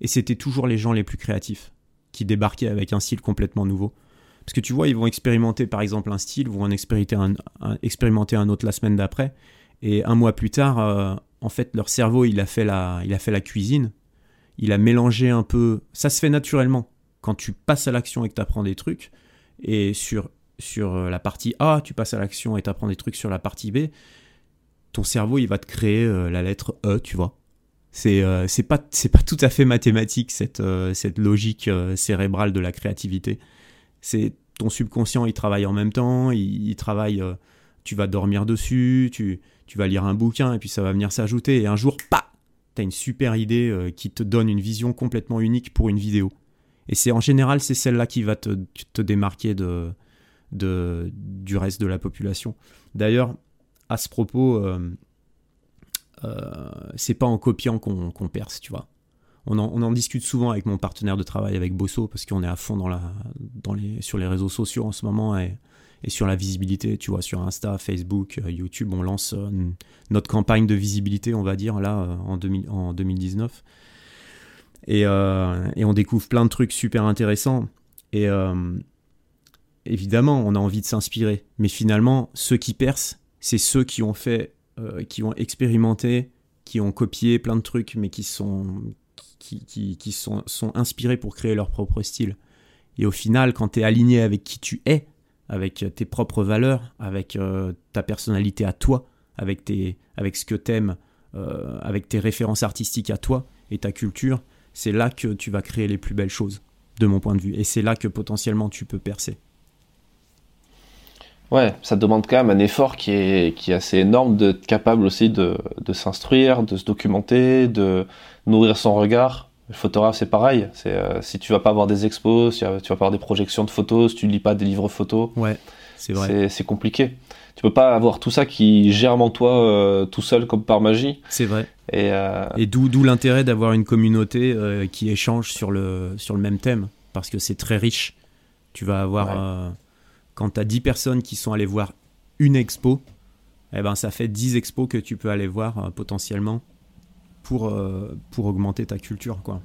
et c'était toujours les gens les plus créatifs qui débarquaient avec un style complètement nouveau. Parce que tu vois, ils vont expérimenter par exemple un style, vont en expérimenter un, autre la semaine d'après, et un mois plus tard, euh, en fait, leur cerveau, il a fait la, il a fait la cuisine, il a mélangé un peu. Ça se fait naturellement quand tu passes à l'action et que tu apprends des trucs, et sur, sur euh, la partie A, tu passes à l'action et tu apprends des trucs sur la partie B, ton cerveau, il va te créer euh, la lettre E, tu vois. C'est euh, c'est pas, pas tout à fait mathématique, cette, cette logique cérébrale de la créativité. C'est ton subconscient, il travaille en même temps, il, travaille, tu vas dormir dessus, tu, tu vas lire un bouquin, et puis ça va venir s'ajouter, et un jour, pas tu as une super idée qui te donne une vision complètement unique pour une vidéo. Et c'est en général, c'est celle-là qui va te, te démarquer de, de, du reste de la population. D'ailleurs, à ce propos, euh, euh, c'est pas en copiant qu'on perce, tu vois. On en, on en, discute souvent avec mon partenaire de travail, avec Bosso, parce qu'on est à fond dans la, dans les, sur les réseaux sociaux en ce moment et, et sur la visibilité, tu vois, sur Insta, Facebook, euh, YouTube, on lance euh, notre campagne de visibilité, on va dire, là, en, 2000, en 2019. Euh, et, on découvre plein de trucs super intéressants. Et euh, évidemment, on a envie de s'inspirer. Mais finalement, ceux qui percent, c'est ceux qui ont fait, euh, qui ont expérimenté, qui ont copié plein de trucs, mais qui sont, qui, qui, sont, sont inspirés pour créer leur propre style. Et au final, quand tu es aligné avec qui tu es, avec tes propres valeurs, avec ta personnalité à toi, avec, tes, avec ce que t'aimes, euh, avec tes références artistiques à toi et ta culture, c'est là que tu vas créer les plus belles choses, de mon point de vue. Et c'est là que potentiellement tu peux percer. Ouais, ça demande quand même un effort qui est, qui est assez énorme d'être capable aussi de, de s'instruire, de se documenter, de nourrir son regard. Le photographe, c'est pareil. C'est euh, si tu vas pas avoir des expos, si tu vas pas avoir des projections de photos, si tu lis pas des livres photos, ouais, c'est vrai. C'est compliqué. Tu peux pas avoir tout ça qui germe en toi euh, tout seul comme par magie. C'est vrai. Et, euh, et d'où l'intérêt d'avoir une communauté euh, qui échange sur le, sur le même thème, parce que c'est très riche. Tu vas avoir, euh, quand tu as 10 personnes qui sont allées voir une expo, eh ben, ça fait 10 expos que tu peux aller voir potentiellement pour, pour augmenter ta culture. quoi.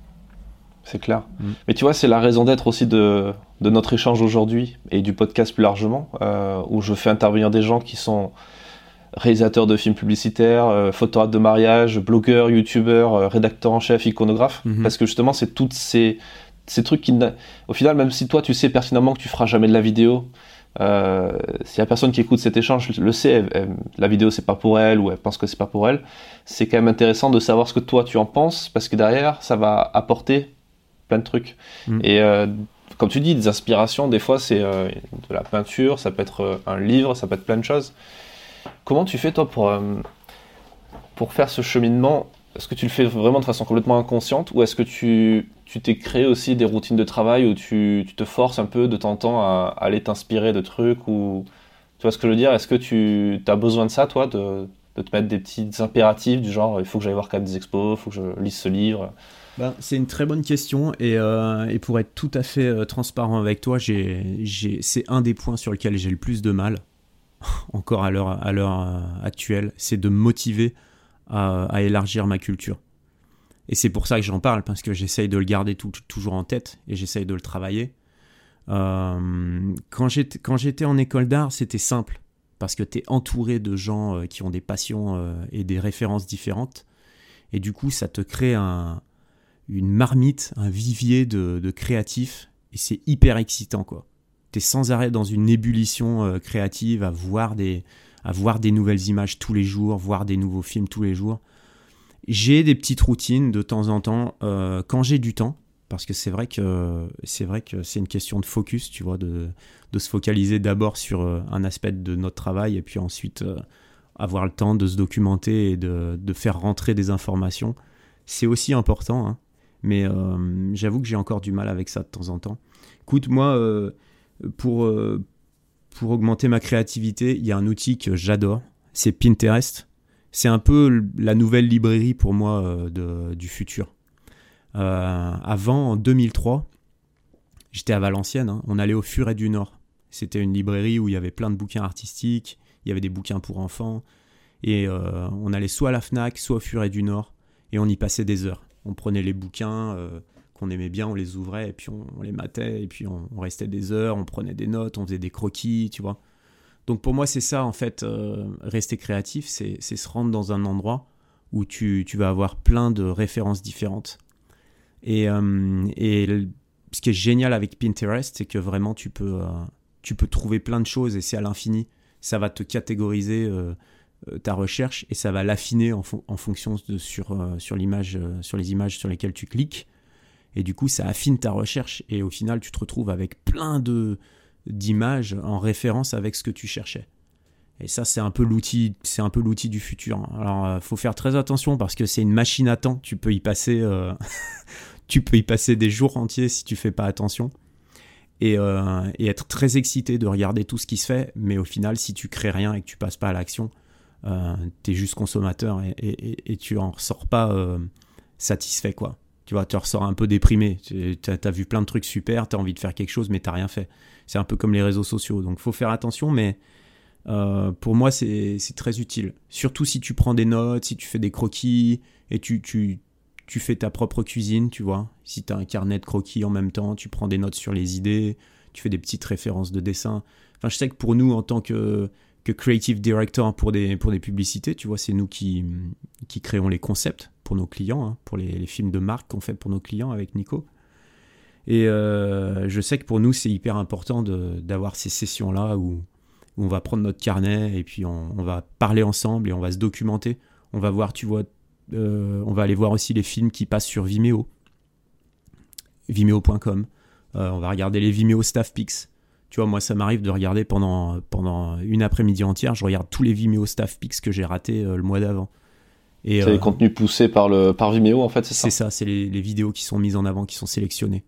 C'est clair. Mm. Mais tu vois, c'est la raison d'être aussi de, de, notre échange aujourd'hui et du podcast plus largement, où je fais intervenir des gens qui sont réalisateur de films publicitaires, euh, photographe de mariage, blogueur, youtubeur, euh, rédacteur en chef, iconographe. Mhm. Parce que justement, c'est toutes ces, ces trucs qui, au final, même si toi tu sais pertinemment que tu feras jamais de la vidéo, euh, si la personne qui écoute cet échange le sait, la vidéo c'est pas pour elle ou elle pense que c'est pas pour elle, c'est quand même intéressant de savoir ce que toi tu en penses parce que derrière ça va apporter plein de trucs. Mhm. Et euh, comme tu dis, des inspirations, des fois c'est de la peinture, ça peut être un livre, ça peut être plein de choses. Comment tu fais toi pour, euh, pour faire ce cheminement Est-ce que tu le fais vraiment de façon complètement inconsciente ou est-ce que tu t'es créé aussi des routines de travail où tu, tu, te forces un peu de temps en temps à, aller t'inspirer de trucs ou tu vois ce que je veux dire? Est-ce que tu as besoin de ça toi de, de, te mettre des petits impératifs du genre il faut que j'aille voir quand des expos, il faut que je lise ce livre? Ben, c'est une très bonne question et, euh, et, pour être tout à fait euh, transparent avec toi, c'est un des points sur lesquels j'ai le plus de mal encore à l'heure à l'heure euh, actuelle, c'est de me motiver à, élargir ma culture. Et c'est pour ça que j'en parle, parce que j'essaye de le garder toujours en tête et j'essaye de le travailler. Euh, quand j'étais en école d'art, c'était simple, parce que tu es entouré de gens euh, qui ont des passions et des références différentes. Et du coup, ça te crée un, une marmite, un vivier de, créatifs, et c'est hyper excitant, quoi tu sans arrêt dans une ébullition euh, créative à voir, des, à voir des nouvelles images tous les jours, voir des nouveaux films tous les jours. J'ai des petites routines de temps en temps euh, quand j'ai du temps, parce que c'est vrai que c'est vrai que c'est une question de focus, tu vois, de, se focaliser d'abord sur euh, un aspect de notre travail et puis ensuite avoir le temps de se documenter et de, faire rentrer des informations. C'est aussi important, hein, mais j'avoue que j'ai encore du mal avec ça de temps en temps. Écoute, moi, pour, euh, pour augmenter ma créativité, il y a un outil que j'adore, c'est Pinterest. C'est un peu la nouvelle librairie pour moi euh, du futur. Euh, avant, en 2003, j'étais à Valenciennes, hein. on allait au Furet du Nord. C'était une librairie où il y avait plein de bouquins artistiques, il y avait des bouquins pour enfants, et on allait soit à la FNAC, soit au Furet du Nord, et on y passait des heures. On prenait les bouquins, qu'on aimait bien, on les ouvrait et puis on, les matait et puis on, restait des heures, on prenait des notes, on faisait des croquis, tu vois. Donc pour moi c'est ça en fait, euh, rester créatif, c'est se rendre dans un endroit où tu, vas avoir plein de références différentes. Et, euh, ce qui est génial avec Pinterest, c'est que vraiment tu peux, euh, tu peux trouver plein de choses et c'est à l'infini. Ça va te catégoriser ta recherche et ça va l'affiner en, fonction de sur l'image, sur les images sur lesquelles tu cliques. Et du coup, ça affine ta recherche. Et au final, tu te retrouves avec plein de d'images en référence avec ce que tu cherchais. Et ça, c'est un peu l'outil, c'est un peu l'outil du futur. Alors, euh, faut faire très attention parce que c'est une machine à temps. Tu peux y passer, euh, tu peux y passer des jours entiers si tu fais pas attention. Et, euh, et, être très excité de regarder tout ce qui se fait. Mais au final, si tu crées rien et que tu passes pas à l'action, tu es juste consommateur et, tu en ressors pas satisfait, quoi tu vois, tu ressors un peu déprimé. Tu as, vu plein de trucs super, tu as envie de faire quelque chose, mais tu rien fait. C'est un peu comme les réseaux sociaux. Donc, faut faire attention, mais euh, pour moi, c'est très utile. Surtout si tu prends des notes, si tu fais des croquis et tu, fais ta propre cuisine, tu vois. Si tu as un carnet de croquis en même temps, tu prends des notes sur les idées, tu fais des petites références de dessin. Enfin, je sais que pour nous, en tant que, creative director pour des, publicités, tu vois, c'est nous qui créons les concepts pour nos clients, hein, pour les, films de marque qu'on fait pour nos clients avec Nico. Et euh, je sais que pour nous, c'est hyper important d'avoir ces sessions-là où, on va prendre notre carnet et puis on, va parler ensemble et on va se documenter. On va voir, tu vois, euh, on va aller voir aussi les films qui passent sur Vimeo, vimeo.com. Euh, on va regarder les Vimeo Staff Picks. Tu vois, moi, ça m'arrive de regarder pendant, pendant une après-midi entière, je regarde tous les Vimeo Staff Picks que j'ai ratés le mois d'avant c'est les euh, contenus poussés par, le, par Vimeo, en fait, c'est ça? C'est ça, c'est les, vidéos qui sont mises en avant, qui sont sélectionnées.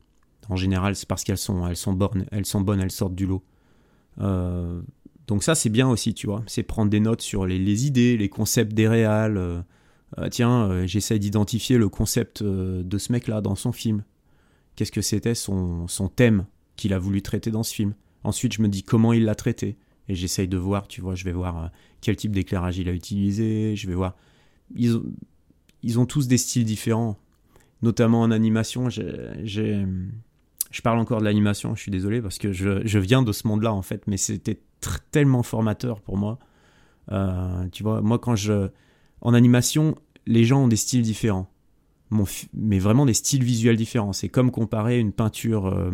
En général, c'est parce qu'elles sont, elles sont, bonnes, elles sont bonnes, elles sortent du lot. Euh, donc ça, c'est bien aussi, tu vois. C'est prendre des notes sur les, idées, les concepts des réals. Euh, tiens, j'essaie d'identifier le concept de ce mec-là dans son film. Qu'est-ce que c'était son, son thème qu'il a voulu traiter dans ce film? Ensuite, je me dis comment il l'a traité. Et j'essaye de voir, tu vois, je vais voir quel type d'éclairage il a utilisé, je vais voir. Ils ont, tous des styles différents, notamment en animation. Je parle encore de l'animation, je suis désolé parce que je, viens de ce monde-là en fait, mais c'était tellement formateur pour moi. Euh, tu vois, moi quand je. En animation, les gens ont des styles différents, mais vraiment des styles visuels différents. C'est comme comparer une peinture euh,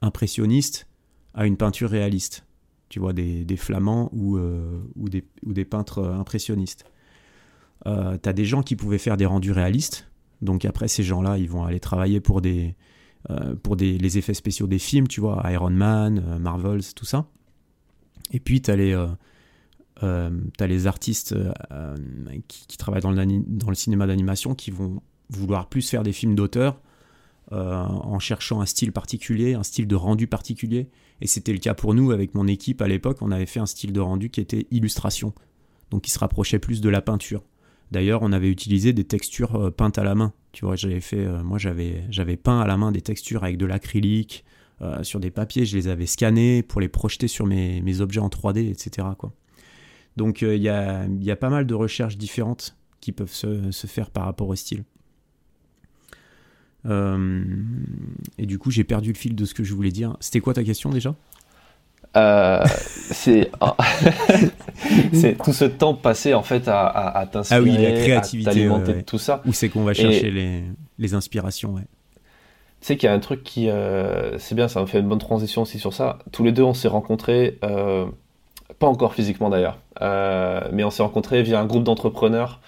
impressionniste à une peinture réaliste. Tu vois, des, flamands euh, ou des peintres impressionnistes. Euh, tu as des gens qui pouvaient faire des rendus réalistes. Donc après, ces gens-là, ils vont aller travailler pour, des, euh, pour des, les effets spéciaux des films, tu vois, Iron Man, euh, Marvels, tout ça. Et puis, tu as les... Euh, as les artistes qui, travaillent dans le, dans le cinéma d'animation qui vont vouloir plus faire des films d'auteur en cherchant un style particulier, un style de rendu particulier. Et c'était le cas pour nous avec mon équipe à l'époque. On avait fait un style de rendu qui était illustration, donc qui se rapprochait plus de la peinture. D'ailleurs, on avait utilisé des textures euh, peintes à la main. Tu vois, j'avais fait, euh, moi j'avais, peint à la main des textures avec de l'acrylique euh, sur des papiers. Je les avais scannés pour les projeter sur mes, objets en 3D, etc. Donc il y a, y, a, pas mal de recherches différentes qui peuvent se, se faire par rapport au style. et du coup, j'ai perdu le fil de ce que je voulais dire. C'était quoi ta question déjà? Euh, c'est c'est tout ce temps passé en fait à, à, t'inspirer, ah oui, la créativité, à t'alimenter tout ça. Où c'est qu'on va chercher les, les, inspirations, ouais. Tu sais qu'il y a un truc qui, euh, c'est bien, ça me fait une bonne transition aussi sur ça. Tous les deux, on s'est rencontrés, euh, pas encore physiquement d'ailleurs, mais on s'est rencontrés via un groupe d'entrepreneurs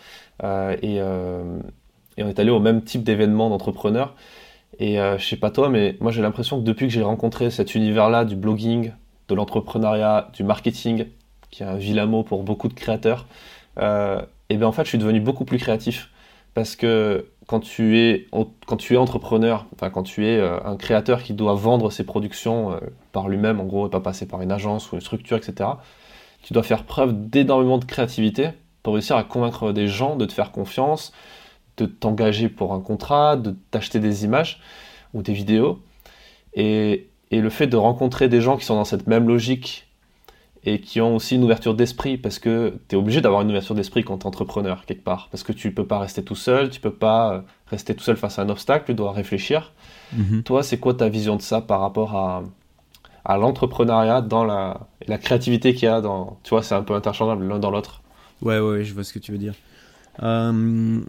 et, et, on est allé au même type d'événement d'entrepreneurs. Et je sais pas toi, mais moi j'ai l'impression que depuis que j'ai rencontré cet univers-là du blogging, de l'entrepreneuriat, du marketing, qui est un vilain mot pour beaucoup de créateurs, euh, et bien en fait je suis devenu beaucoup plus créatif parce que quand tu es, quand tu es entrepreneur, enfin quand tu es euh, un créateur qui doit vendre ses productions euh, par lui-même en gros et pas passer par une agence ou une structure, etc., tu dois faire preuve d'énormément de créativité pour réussir à convaincre des gens de te faire confiance, de t'engager pour un contrat, de t'acheter des images ou des vidéos. Et, et le fait de rencontrer des gens qui sont dans cette même logique et qui ont aussi une ouverture d'esprit, parce que tu es obligé d'avoir une ouverture d'esprit quand tu es entrepreneur, quelque part. Parce que tu peux pas rester tout seul, tu peux pas euh, rester tout seul face à un obstacle, tu dois réfléchir. Mhm. Toi, c'est quoi ta vision de ça par rapport à, à l'entrepreneuriat, dans la, la créativité qu'il y a dans. Tu vois, c'est un peu interchangeable l'un dans l'autre. Ouais, ouais, je vois ce que tu veux dire. Euh,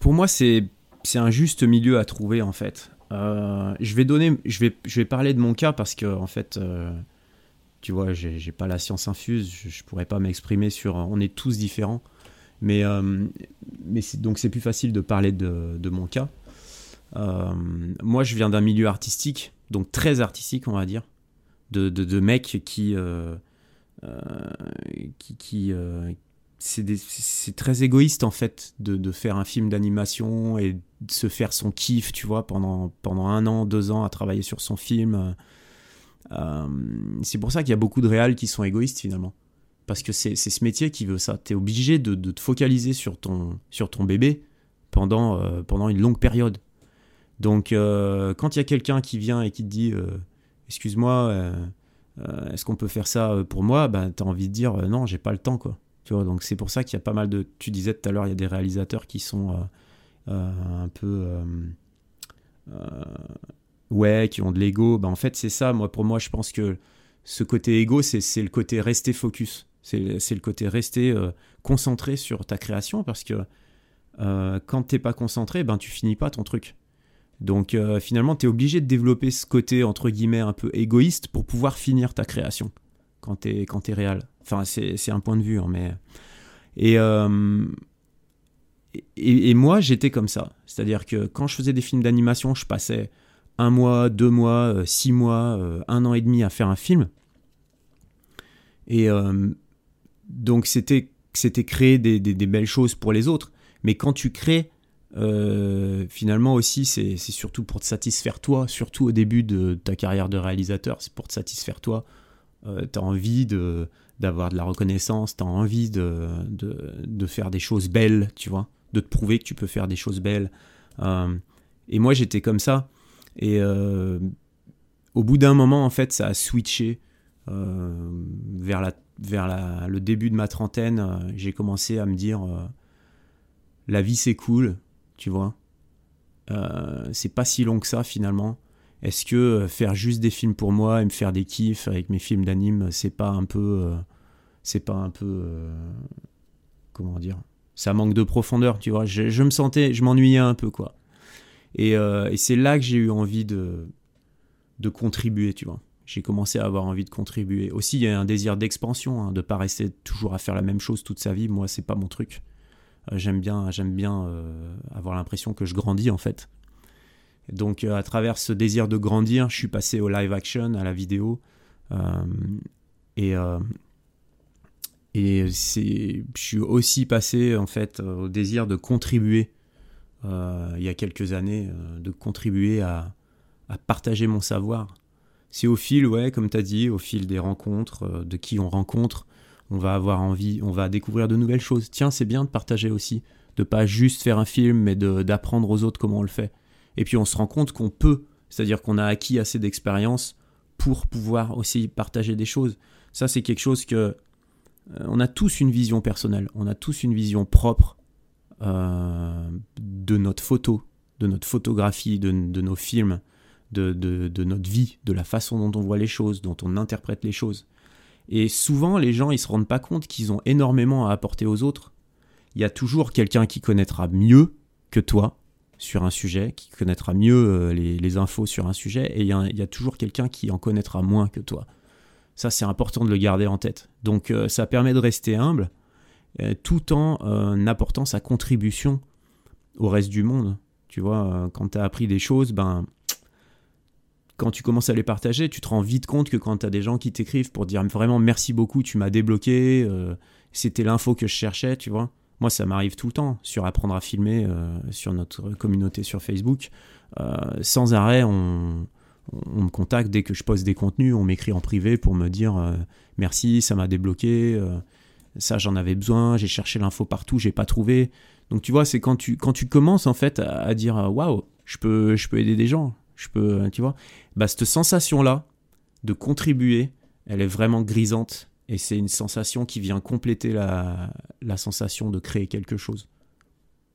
pour moi, c'est un juste milieu à trouver, en fait. Euh, je vais donner, je vais, je vais parler de mon cas parce que en fait, euh, tu vois, j'ai pas la science infuse, je, je pourrais pas m'exprimer sur. On est tous différents, mais euh, mais donc c'est plus facile de parler de, mon cas. moi, je viens d'un milieu artistique, donc très artistique, on va dire, de, mecs qui qui, c'est très égoïste en fait de, de faire un film d'animation et se faire son kiff, tu vois, pendant, pendant un an, deux ans à travailler sur son film. Euh, c'est pour ça qu'il y a beaucoup de réals qui sont égoïstes finalement. Parce que c'est ce métier qui veut ça. Tu es obligé de, de, te focaliser sur ton, sur ton bébé pendant, euh, pendant une longue période. Donc euh, quand il y a quelqu'un qui vient et qui te dit Excuse-moi, est-ce qu'on peut faire ça pour moi? Ben, Tu as envie de dire Non, j'ai pas le temps quoi. Tu vois, donc c'est pour ça qu'il y a pas mal de. Tu disais tout à l'heure, il y a des réalisateurs qui sont un peu. Euh, ouais, qui ont de l'ego. Ben, en fait, c'est ça. Moi, pour moi, je pense que ce côté ego, c'est le côté rester focus. C'est le côté rester concentré sur ta création parce que quand t'es pas concentré, ben tu finis pas ton truc. Donc finalement, tu es obligé de développer ce côté entre guillemets un peu égoïste pour pouvoir finir ta création quand tu es, quand es réel. Enfin, c'est un point de vue, hein, mais. Euh, et, moi, j'étais comme ça. C'est-à-dire que quand je faisais des films d'animation, je passais un mois, deux mois, euh, six mois, euh, un an et demi à faire un film. Et donc, c'était créer des, des, belles choses pour les autres. Mais quand tu crées, finalement aussi, c'est surtout pour te satisfaire toi, surtout au début de ta carrière de réalisateur, c'est pour te satisfaire toi. tu as envie de d'avoir de la reconnaissance, tu as envie de, de, faire des choses belles, tu vois, de te prouver que tu peux faire des choses belles. Euh, et moi, j'étais comme ça. Et euh, au bout d'un moment, en fait, ça a switché vers, la, vers la, le début de ma trentaine. J'ai commencé à me dire la vie c'est cool, tu vois. c'est pas si long que ça finalement. Est-ce que faire juste des films pour moi et me faire des kiffs avec mes films d'anime, c'est pas un peu. c'est pas un peu. comment dire Ça manque de profondeur, tu vois. Je, me sentais. Je m'ennuyais un peu, quoi. Euh, et, c'est là que j'ai eu envie de, de contribuer, tu vois. J'ai commencé à avoir envie de contribuer. Aussi, il y a un désir d'expansion, hein, de pas rester toujours à faire la même chose toute sa vie. Moi, c'est pas mon truc. Euh, j'aime bien, j'aime bien euh, avoir l'impression que je grandis en fait. Donc, à travers ce désir de grandir, je suis passé au live action, à la vidéo, et et je suis aussi passé en fait au désir de contribuer euh, il y a quelques années, euh, de contribuer à, partager mon savoir. C'est au fil, ouais, comme tu as dit, au fil des rencontres, euh, de qui on rencontre, on va avoir envie, on va découvrir de nouvelles choses. Tiens, c'est bien de partager aussi, de pas juste faire un film, mais d'apprendre aux autres comment on le fait. Et puis on se rend compte qu'on peut, c'est-à-dire qu'on a acquis assez d'expérience pour pouvoir aussi partager des choses. Ça, c'est quelque chose que on a tous une vision personnelle, on a tous une vision propre euh, de notre photo, de notre photographie, de, nos films, de, notre vie, de la façon dont on voit les choses, dont on interprète les choses. Et souvent, les gens, ils se rendent pas compte qu'ils ont énormément à apporter aux autres. Il y a toujours quelqu'un qui connaîtra mieux que toi sur un sujet, qui connaîtra mieux euh, les, infos sur un sujet, et il y a toujours quelqu'un qui en connaîtra moins que toi. Ça, c'est important de le garder en tête. Donc, euh, ça permet de rester humble, euh, tout en euh, apportant sa contribution au reste du monde. Tu vois, quand tu as appris des choses, ben, quand tu commences à les partager, tu te rends vite compte que quand tu as des gens qui t'écrivent pour dire vraiment merci beaucoup, tu m'as débloqué, c'était l'info que je cherchais, tu vois. Moi, ça m'arrive tout le temps sur apprendre à filmer sur notre communauté sur Facebook. sans arrêt, on, on, me contacte dès que je poste des contenus, on m'écrit en privé pour me dire merci, ça m'a débloqué ça j'en avais besoin, j'ai cherché l'info partout, j'ai pas trouvé. Donc tu vois, c'est quand tu, quand tu commences en fait à, dire waouh, je peux, je peux aider des gens, je peux, tu vois, bah cette sensation-là de contribuer, elle est vraiment grisante et c'est une sensation qui vient compléter la, la sensation de créer quelque chose.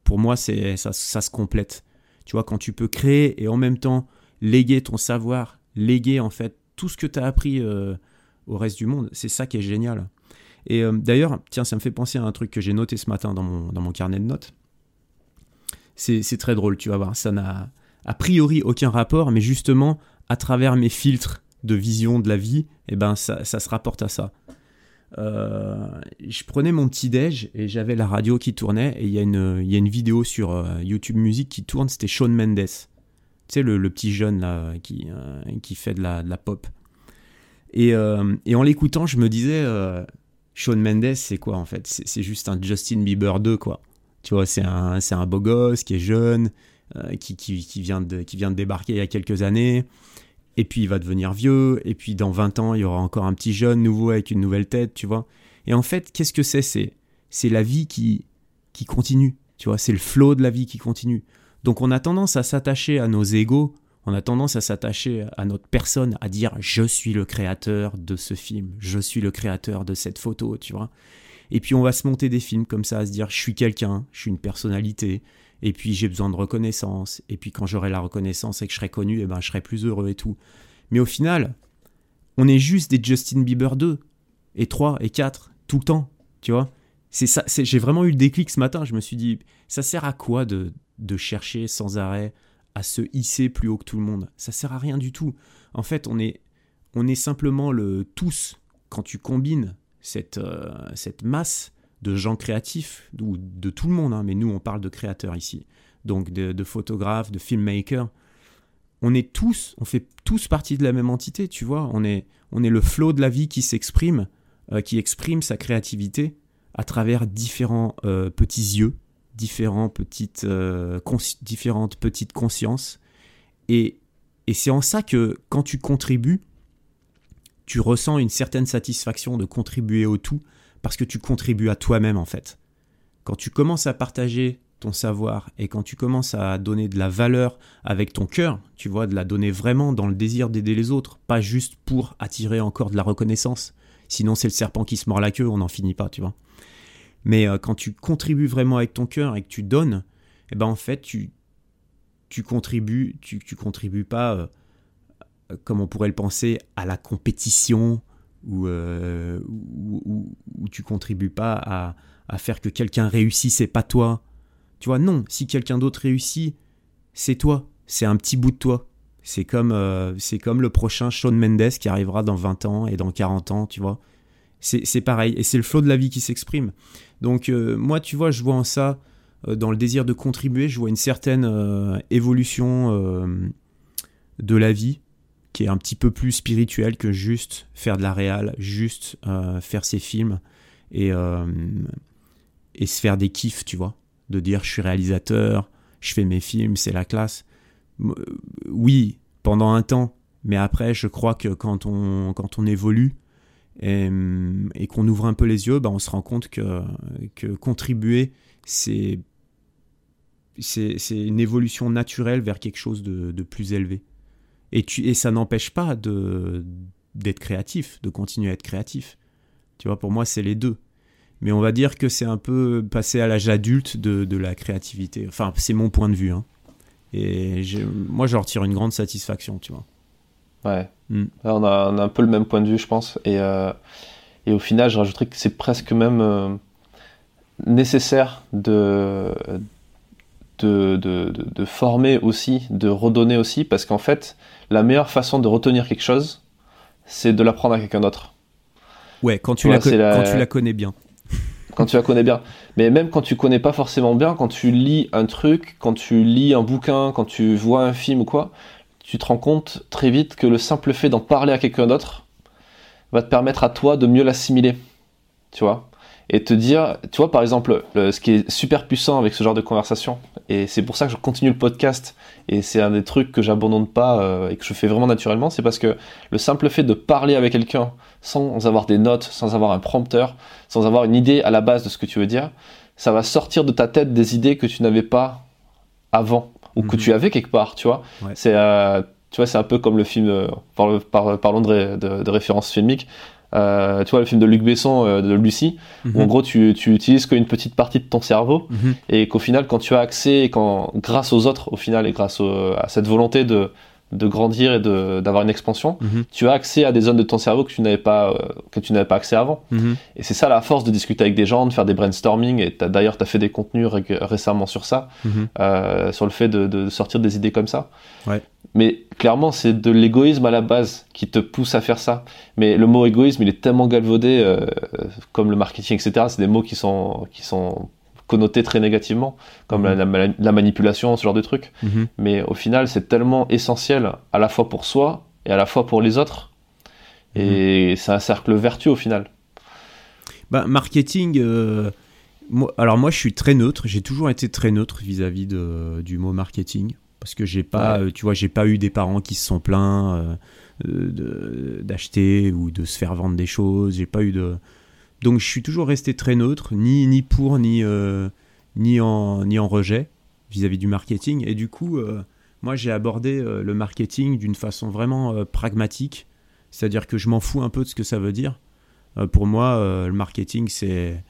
Pour moi, c'est ça, ça se complète. Tu vois, quand tu peux créer et en même temps léguer ton savoir, léguer en fait tout ce que tu as appris euh, au reste du monde, c'est ça qui est génial. Et euh, d'ailleurs, tiens, ça me fait penser à un truc que j'ai noté ce matin dans mon, dans mon carnet de notes. C'est très drôle, tu vas voir. Ça n'a a priori aucun rapport, mais justement, à travers mes filtres de vision de la vie, eh ben, ça, ça se rapporte à ça. Euh, je prenais mon petit déj et j'avais la radio qui tournait et il y, a une, y a une vidéo sur YouTube Music qui tourne, c'était Shawn Mendes. Tu sais, le, petit jeune là qui, qui fait de la, pop. Et, et en l'écoutant, je me disais, Shawn Mendes, c'est quoi en fait? C'est juste un Justin Bieber 2, quoi. Tu vois, c'est un, un beau gosse qui est jeune, euh, qui, qui, vient de, qui vient de débarquer il y a quelques années, et puis il va devenir vieux, et puis dans 20 ans, il y aura encore un petit jeune nouveau avec une nouvelle tête, tu vois. Et en fait, qu'est-ce que c'est C'est la vie qui, qui continue, tu vois, c'est le flow de la vie qui continue. Donc on a tendance à s'attacher à nos égaux on a tendance à s'attacher à notre personne, à dire je suis le créateur de ce film, je suis le créateur de cette photo, tu vois. Et puis on va se monter des films comme ça, à se dire je suis quelqu'un, je suis une personnalité, et puis j'ai besoin de reconnaissance, et puis quand j'aurai la reconnaissance et que je serai connu, et eh ben je serai plus heureux et tout. Mais au final, on est juste des Justin Bieber 2, et 3, et 4, tout le temps, tu vois. C'est ça, j'ai vraiment eu le déclic ce matin, je me suis dit, ça sert à quoi de, de chercher sans arrêt à se hisser plus haut que tout le monde. Ça sert à rien du tout. En fait, on est, on est simplement le tous quand tu combines cette, euh, cette masse de gens créatifs, ou de tout le monde, hein, mais nous on parle de créateurs ici, donc de, photographes, de filmmakers. On est tous, on fait tous partie de la même entité, tu vois. On est, on est le flot de la vie qui s'exprime, euh, qui exprime sa créativité à travers différents euh, petits yeux, différents petites, euh, différentes petites consciences. Et, et c'est en ça que quand tu contribues, tu ressens une certaine satisfaction de contribuer au tout, parce que tu contribues à toi-même en fait. Quand tu commences à partager ton savoir et quand tu commences à donner de la valeur avec ton cœur, tu vois, de la donner vraiment dans le désir d'aider les autres, pas juste pour attirer encore de la reconnaissance. Sinon, c'est le serpent qui se mord la queue, on n'en finit pas, tu vois. Mais euh, quand tu contribues vraiment avec ton cœur et que tu donnes, eh ben en fait, tu, tu contribues, tu, tu contribues pas, euh, comme on pourrait le penser, à la compétition ou, euh, ou, tu contribues pas à, à faire que quelqu'un réussisse et pas toi. Tu vois, non, si quelqu'un d'autre réussit, c'est toi, c'est un petit bout de toi. C'est comme, euh, c'est comme le prochain Shawn Mendes qui arrivera dans 20 ans et dans 40 ans, tu vois. C'est pareil, et c'est le flot de la vie qui s'exprime. Donc euh, moi, tu vois, je vois en ça, euh, dans le désir de contribuer, je vois une certaine évolution de la vie qui est un petit peu plus spirituelle que juste faire de la réal, juste faire ses films et, et se faire des kiffs, tu vois de dire je suis réalisateur, je fais mes films, c'est la classe. Oui, pendant un temps, mais après, je crois que quand on, quand on évolue et, qu'on ouvre un peu les yeux, bah, on se rend compte que, contribuer, c'est, une évolution naturelle vers quelque chose de, de plus élevé. Et, tu, et ça n'empêche pas d'être créatif, de continuer à être créatif. Tu vois, pour moi, c'est les deux mais on va dire que c'est un peu passé à l'âge adulte de, de, la créativité. Enfin, c'est mon point de vue. Hein. Et moi, j'en retire une grande satisfaction, tu vois. Ouais. On, a, on, a, un peu le même point de vue, je pense. Et, euh, et au final, je rajouterais que c'est presque même euh, nécessaire de, de, de, de, former aussi, de redonner aussi, parce qu'en fait, la meilleure façon de retenir quelque chose, c'est de l'apprendre à quelqu'un d'autre. Ouais, quand tu, la, quand tu la connais bien quand tu la connais bien. Mais même quand tu connais pas forcément bien, quand tu lis un truc, quand tu lis un bouquin, quand tu vois un film ou quoi, tu te rends compte très vite que le simple fait d'en parler à quelqu'un d'autre va te permettre à toi de mieux l'assimiler. Tu vois et te dire, tu vois, par exemple, ce qui est super puissant avec ce genre de conversation, et c'est pour ça que je continue le podcast, et c'est un des trucs que j'abandonne pas euh, et que je fais vraiment naturellement, c'est parce que le simple fait de parler avec quelqu'un sans avoir des notes, sans avoir un prompteur, sans avoir une idée à la base de ce que tu veux dire, ça va sortir de ta tête des idées que tu n'avais pas avant, ou que mhm. tu avais quelque part, tu vois. C'est, euh, tu vois, c'est un peu comme le film, euh, parlons de, de, de références filmiques, euh, tu vois, le film de Luc Besson, euh, de Lucie, où en mhm. gros tu, tu utilises qu'une petite partie de ton cerveau, mhm. et qu'au final, quand tu as accès, et quand, grâce aux autres, au final, et grâce à cette volonté de, de grandir et d'avoir une expansion, mhm. tu as accès à des zones de ton cerveau que tu n'avais pas, euh, que tu n'avais pas accès avant. Et c'est ça la force de discuter avec des gens, de faire des brainstorming, et d'ailleurs, tu as fait des contenus récemment sur ça, euh, sur le fait de, de, sortir des idées comme ça. Ouais. Mais clairement, c'est de l'égoïsme à la base qui te pousse à faire ça. Mais le mot égoïsme, il est tellement galvaudé, euh, comme le marketing, etc. C'est des mots qui sont, qui sont connotés très négativement, comme mhm. la, manipulation, ce genre de trucs. Mhm. Mais au final, c'est tellement essentiel à la fois pour soi et à la fois pour les autres. Et mhm. c'est un cercle vertueux au final. Bah, marketing. Euh, moi, alors moi, je suis très neutre. J'ai toujours été très neutre vis-à-vis du mot marketing parce que j'ai pas, euh, tu vois, j'ai pas eu des parents qui se sont plaints euh, d'acheter ou de se faire vendre des choses. J'ai pas eu de, donc je suis toujours resté très neutre, ni ni pour ni euh, ni en ni en rejet vis-à-vis du marketing. Et du coup, moi j'ai abordé le marketing d'une façon vraiment pragmatique, c'est-à-dire que je m'en fous un peu de ce que ça veut dire. pour moi, le marketing c'est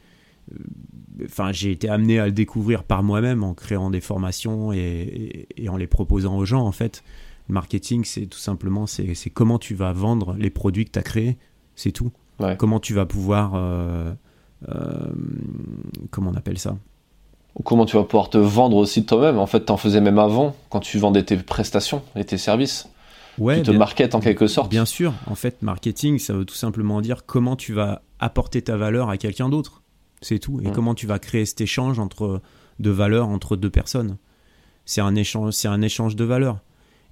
enfin, j'ai été amené à le découvrir par moi-même en créant des formations et, en les proposant aux gens. En fait, le marketing, c'est tout simplement c'est comment tu vas vendre les produits que tu as créés. C'est tout. Comment tu vas pouvoir. Euh, euh, comment on appelle ça? Ou comment tu vas pouvoir te vendre aussi toi-même. En fait, tu en faisais même avant, quand tu vendais tes prestations et tes services. Ouais, tu te marketes en quelque sorte. Bien sûr. En fait, marketing, ça veut tout simplement dire comment tu vas apporter ta valeur à quelqu'un d'autre. C'est tout. Et comment tu vas créer cet échange entre, de valeurs entre deux personnes C'est un, échange, c'est un échange de valeurs.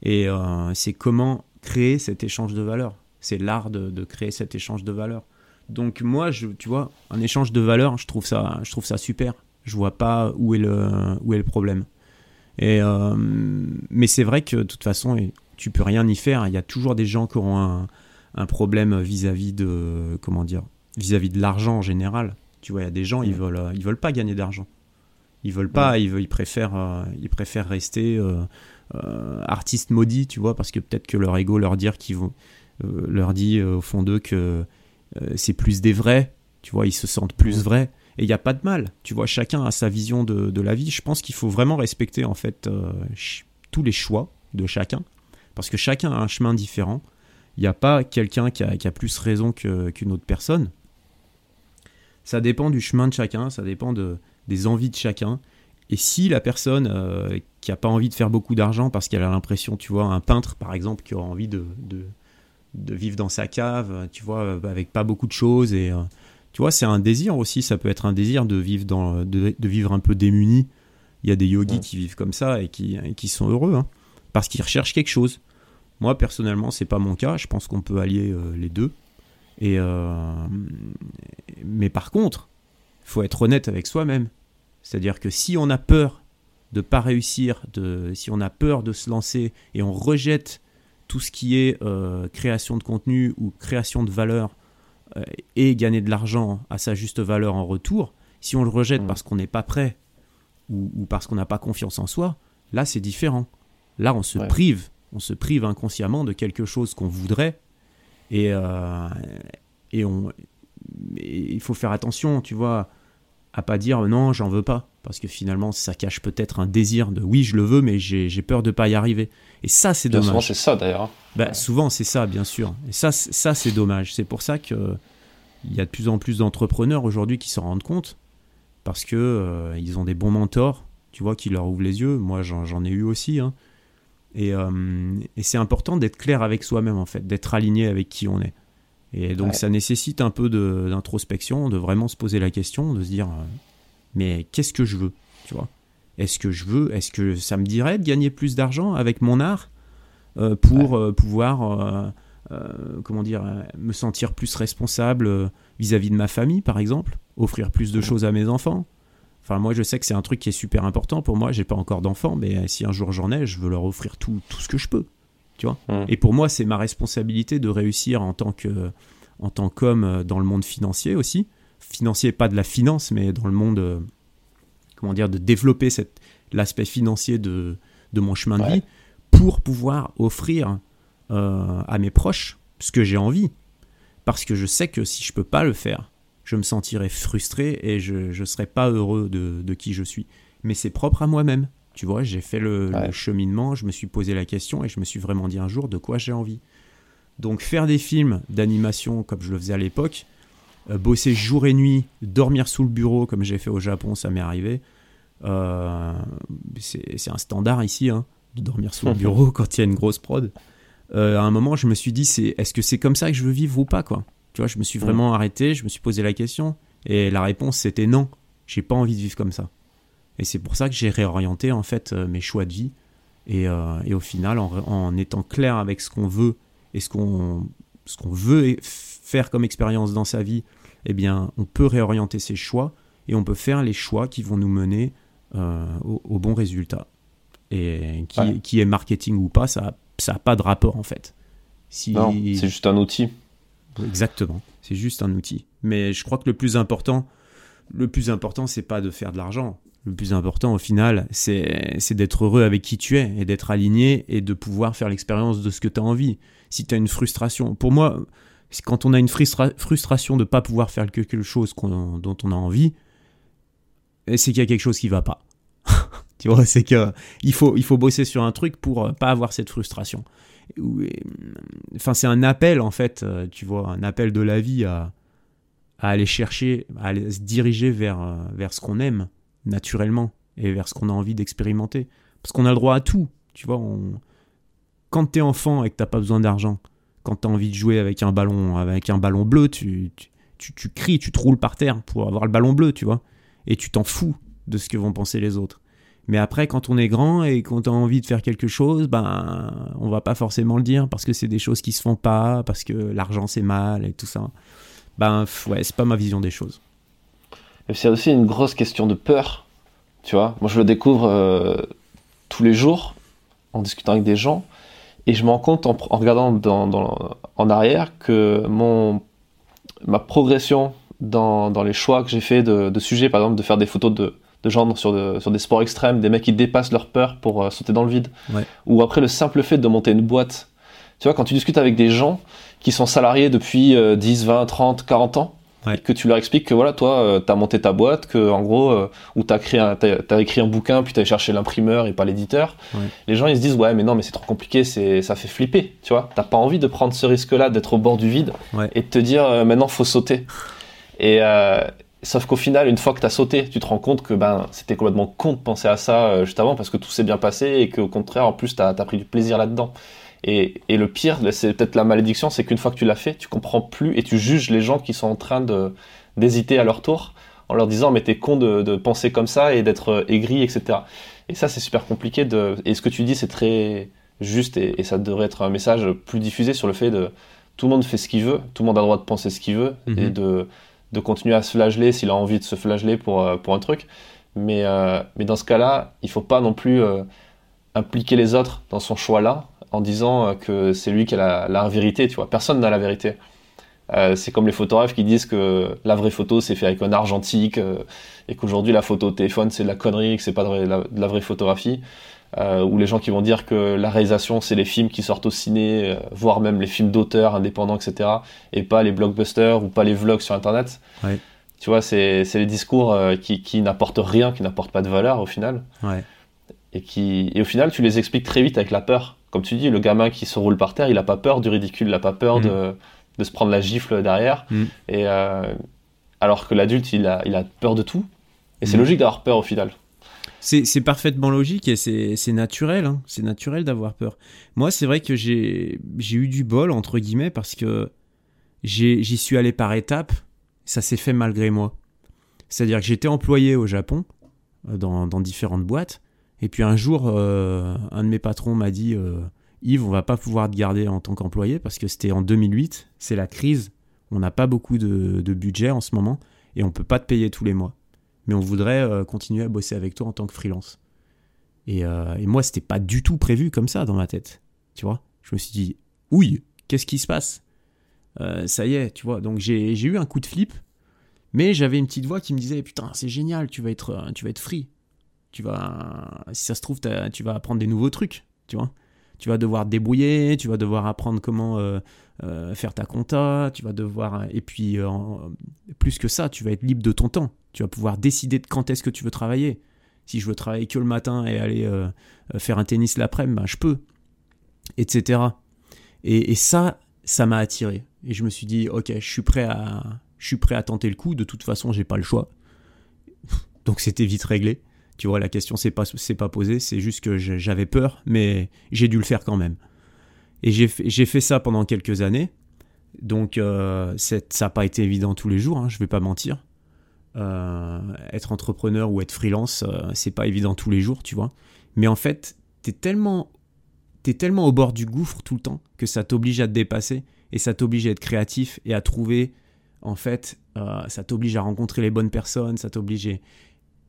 Et euh, c'est comment créer cet échange de valeurs. C'est l'art de, créer cet échange de valeurs. Donc moi, je, tu vois, un échange de valeurs, je trouve ça, je trouve ça super. Je vois pas où est le, où est le problème. Et, euh, mais c'est vrai que de toute façon, tu peux rien y faire. Il y a toujours des gens qui auront un, un problème vis-à-vis de, comment dire, vis-à-vis de l'argent en général. Tu vois, il y a des gens, ils veulent, ils veulent pas gagner d'argent. Ils veulent pas, ils, veulent, ils, préfèrent, ils préfèrent rester artistes maudits, tu vois, parce que peut-être que leur ego leur, dire qu'ils vont, leur dit au fond d'eux que c'est plus des vrais, tu vois, ils se sentent plus vrais. Et il n'y a pas de mal, tu vois, chacun a sa vision de, de la vie. Je pense qu'il faut vraiment respecter en fait tous les choix de chacun, parce que chacun a un chemin différent. Il n'y a pas quelqu'un qui a, plus raison qu'une autre personne. Ça dépend du chemin de chacun, ça dépend de, des envies de chacun. Et si la personne euh, qui n'a pas envie de faire beaucoup d'argent parce qu'elle a l'impression, tu vois, un peintre par exemple qui aura envie de, de, vivre dans sa cave, tu vois, avec pas beaucoup de choses et euh, tu vois, c'est un désir aussi. Ça peut être un désir de vivre dans, de, vivre un peu démuni. Il y a des yogis qui vivent comme ça et qui, qui sont heureux hein, parce qu'ils recherchent quelque chose. Moi, personnellement, c'est pas mon cas. Je pense qu'on peut allier euh, les deux. Et euh, mais par contre, il faut être honnête avec soi-même. C'est-à-dire que si on a peur de pas réussir, de, si on a peur de se lancer et on rejette tout ce qui est euh, création de contenu ou création de valeur et gagner de l'argent à sa juste valeur en retour, si on le rejette mmh. parce qu'on n'est pas prêt ou, parce qu'on n'a pas confiance en soi, là c'est différent. Là on se prive on se prive inconsciemment de quelque chose qu'on voudrait. Et, euh, et on, il faut faire attention, tu vois, à pas dire non, j'en veux pas. Parce que finalement, ça cache peut-être un désir de oui, je le veux, mais j'ai peur de pas y arriver. Et ça, c'est dommage. Souvent, c'est ça d'ailleurs. Bah, Souvent, c'est ça, bien sûr. Et ça, ça c'est dommage. C'est pour ça qu'il y a de plus en plus d'entrepreneurs aujourd'hui qui s'en rendent compte. Parce que euh, ils ont des bons mentors, tu vois, qui leur ouvrent les yeux. Moi, j'en ai eu aussi. Hein. Euh, et, c'est important d'être clair avec soi-même, en fait, d'être aligné avec qui on est. Et donc ça nécessite un peu d'introspection, de, vraiment se poser la question, de se dire, euh, mais qu'est-ce que je veux tu vois? Est-ce que je veux, est-ce que ça me dirait de gagner plus d'argent avec mon art euh, pour pouvoir, comment dire, me sentir plus responsable vis-à-vis -vis de ma famille, par exemple, offrir plus de choses à mes enfants? Enfin, moi, je sais que c'est un truc qui est super important pour moi. J'ai pas encore d'enfants, mais si un jour j'en ai, je veux leur offrir tout, tout ce que je peux. Tu vois? Et pour moi, c'est ma responsabilité de réussir en tant que en tant qu'homme euh, dans le monde financier aussi. Financier, pas de la finance, mais dans le monde, euh, comment dire, de développer l'aspect financier de, de mon chemin de vie pour pouvoir offrir euh, à mes proches ce que j'ai envie. Parce que je sais que si je peux pas le faire, je me sentirais frustré et je ne serais pas heureux de, qui je suis. Mais c'est propre à moi-même. Tu vois, j'ai fait le, cheminement, je me suis posé la question et je me suis vraiment dit un jour de quoi j'ai envie. Donc faire des films d'animation comme je le faisais à l'époque, bosser jour et nuit, dormir sous le bureau comme j'ai fait au Japon, ça m'est arrivé. Euh, c'est un standard ici, hein, de dormir sous le bureau quand il y a une grosse prod. Euh, à un moment, je me suis dit, c'est est-ce que c'est comme ça que je veux vivre ou pas quoi? Tu vois, je me suis vraiment arrêté, je me suis posé la question. Et la réponse, c'était non. J'ai pas envie de vivre comme ça. Et c'est pour ça que j'ai réorienté, en fait, euh, mes choix de vie. Et, euh, et au final, en, étant clair avec ce qu'on veut et ce qu'on ce qu'on veut faire comme expérience dans sa vie, eh bien, on peut réorienter ses choix et on peut faire les choix qui vont nous mener euh, au, bon résultat. Et qui, qui, est marketing ou pas, ça n'a ça pas de rapport en fait. Si... Non, c'est juste un outil. Exactement. C'est juste un outil. Mais je crois que le plus important, le plus important, c'est pas de faire de l'argent. Le plus important, au final, c'est d'être heureux avec qui tu es et d'être aligné et de pouvoir faire l'expérience de ce que tu as envie. Si tu as une frustration, pour moi, quand on a une frustration de ne pas pouvoir faire quelque chose dont on a envie, c'est qu'il y a quelque chose qui va pas. tu vois, c'est qu'il faut, il faut bosser sur un truc pour pas avoir cette frustration. Euh, enfin, c'est un appel en fait, euh, tu vois, un appel de la vie à, aller chercher, à se diriger vers, euh, vers ce qu'on aime naturellement et vers ce qu'on a envie d'expérimenter. Parce qu'on a le droit à tout, tu vois. Quand t'es enfant et que t'as pas besoin d'argent, quand t'as envie de jouer avec un ballon, avec un ballon bleu, tu, tu, tu, cries, tu te roules par terre pour avoir le ballon bleu, tu vois. Et tu t'en fous de ce que vont penser les autres. Mais après, quand on est grand et qu'on a envie de faire quelque chose, ben, on va pas forcément le dire parce que c'est des choses qui se font pas, parce que l'argent c'est mal et tout ça. Ben, ouais, c'est pas ma vision des choses. C'est aussi une grosse question de peur, tu vois. Moi, je le découvre euh, tous les jours en discutant avec des gens et je me rends compte en, regardant dans, en arrière que mon, ma progression dans, dans les choix que j'ai fait de, de sujets, par exemple, de faire des photos de, de gens sur, sur des sports extrêmes, des mecs qui dépassent leur peur pour euh, sauter dans le vide. Ou après le simple fait de monter une boîte. Tu vois, quand tu discutes avec des gens qui sont salariés depuis 10, 20, 30, 40 ans, que tu leur expliques que voilà, toi, euh, tu as monté ta boîte, que en gros, euh, ou tu as, écrit un bouquin, puis tu as cherché l'imprimeur et pas l'éditeur. Les gens, ils se disent, ouais, mais non, mais c'est trop compliqué, c'est, ça fait flipper, tu vois. T'as pas envie de prendre ce risque-là, d'être au bord du vide et de te dire, euh, maintenant, faut sauter. Et sauf qu'au final, une fois que tu as sauté, tu te rends compte que ben, c'était complètement con de penser à ça juste avant parce que tout s'est bien passé et qu'au contraire, en plus, tu as, pris du plaisir là-dedans. Et, et, le pire, c'est peut-être la malédiction, c'est qu'une fois que tu l'as fait, tu comprends plus et tu juges les gens qui sont en train d'hésiter à leur tour en leur disant mais t'es con de, de, penser comme ça et d'être euh, aigri, etc. Et ça, c'est super compliqué. De... Et ce que tu dis, c'est très juste et, ça devrait être un message plus diffusé sur le fait de tout le monde fait ce qu'il veut, tout le monde a le droit de penser ce qu'il veut et mhm. de, de continuer à se flageller s'il a envie de se flageller pour, euh, pour un truc. Mais, euh, mais dans ce cas-là, il faut pas non plus impliquer les autres dans son choix-là en disant que c'est lui qui a la, la vérité, tu vois. Personne n'a la vérité. Euh, c'est comme les photographes qui disent que la vraie photo c'est fait avec un argentique euh, et qu'aujourd'hui la photo au téléphone c'est de la connerie, que c'est pas de la, vraie photographie. Euh, ou les gens qui vont dire que la réalisation c'est les films qui sortent au ciné, voire même les films d'auteurs indépendants, etc. Et pas les blockbusters ou pas les vlogs sur internet. Ouais. Tu vois, c'est les discours qui, qui n'apportent rien, qui n'apportent pas de valeur au final. Ouais. Et, qui, et au final, tu les expliques très vite avec la peur. Comme tu dis, le gamin qui se roule par terre, il a pas peur du ridicule, il a pas peur mm. de de se prendre la gifle derrière. Mm. Et, euh, alors que l'adulte, il a, il a peur de tout. Et c'est mm. logique d'avoir peur au final. C'est parfaitement logique et c'est naturel. Hein. C'est naturel d'avoir peur. Moi, c'est vrai que j'ai eu du bol, entre guillemets, parce que j'y suis allé par étapes. Ça s'est fait malgré moi. C'est-à-dire que j'étais employé au Japon, euh, dans, dans, différentes boîtes. Et puis un jour, euh, un de mes patrons m'a dit Yves, on va pas pouvoir te garder en tant qu'employé parce que c'était en 2008, c'est la crise, on n'a pas beaucoup de, budget en ce moment et on peut pas te payer tous les mois. Mais on voudrait euh, continuer à bosser avec toi en tant que freelance. Et, euh, et moi, pas du tout prévu comme ça dans ma tête. Tu vois Je me suis dit, ouille, qu'est-ce qui se passe? Euh, Ça y est, tu vois. Donc j'ai eu un coup de flip, mais j'avais une petite voix qui me disait, putain, c'est génial, tu vas être, tu vas être free. Tu vas, si ça se trouve, tu vas apprendre des nouveaux trucs, tu vois tu vas devoir débrouiller, tu vas devoir apprendre comment euh, euh, faire ta compta, tu vas devoir... Et puis, euh, plus que ça, tu vas être libre de ton temps. Tu vas pouvoir décider de quand est-ce que tu veux travailler. Si je veux travailler que le matin et aller faire un tennis l'après-midi, ben, je peux. Etc. Et, et ça, ça m'a attiré. Et je me suis dit, ok, je suis prêt à, je suis prêt à tenter le coup. De toute façon, j'ai pas le choix. Donc c'était vite réglé. Tu vois, la question s'est pas, pas posée, c'est juste que j'avais peur, mais j'ai dû le faire quand même. Et j'ai fait ça pendant quelques années. Donc, euh, ça n'a pas été évident tous les jours, hein, je vais pas mentir. Euh, être entrepreneur ou être freelance, euh, c'est pas évident tous les jours, tu vois. Mais en fait, tu tellement, es tellement au bord du gouffre tout le temps que ça t'oblige à te dépasser et ça t'oblige à être créatif et à trouver, en fait, ça t'oblige à rencontrer les bonnes personnes, ça t'oblige.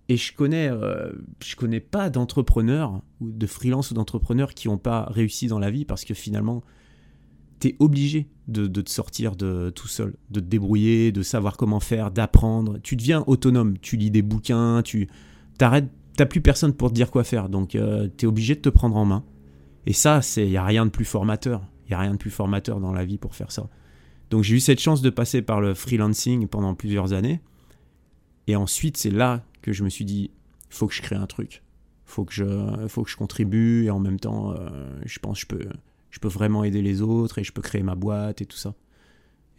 Et je connais, euh, je connais pas d'entrepreneurs ou de freelance ou d'entrepreneurs qui n'ont pas réussi dans la vie parce que finalement, tu es obligé de, te sortir de tout seul, de te débrouiller, de savoir comment faire, d'apprendre. Tu deviens autonome, tu lis des bouquins, tu t'arrêtes, t'as plus personne pour te dire quoi faire, donc euh, tu es obligé de te prendre en main. Et ça, il n'y a rien de plus formateur. Il n'y a rien de plus formateur dans la vie pour faire ça. Donc j'ai eu cette chance de passer par le freelancing pendant plusieurs années. Et ensuite, c'est là que je me suis dit, faut que je crée un truc, faut que je, faut que je contribue et en même temps, euh, je pense que je peux, je peux vraiment aider les autres et je peux créer ma boîte et tout ça.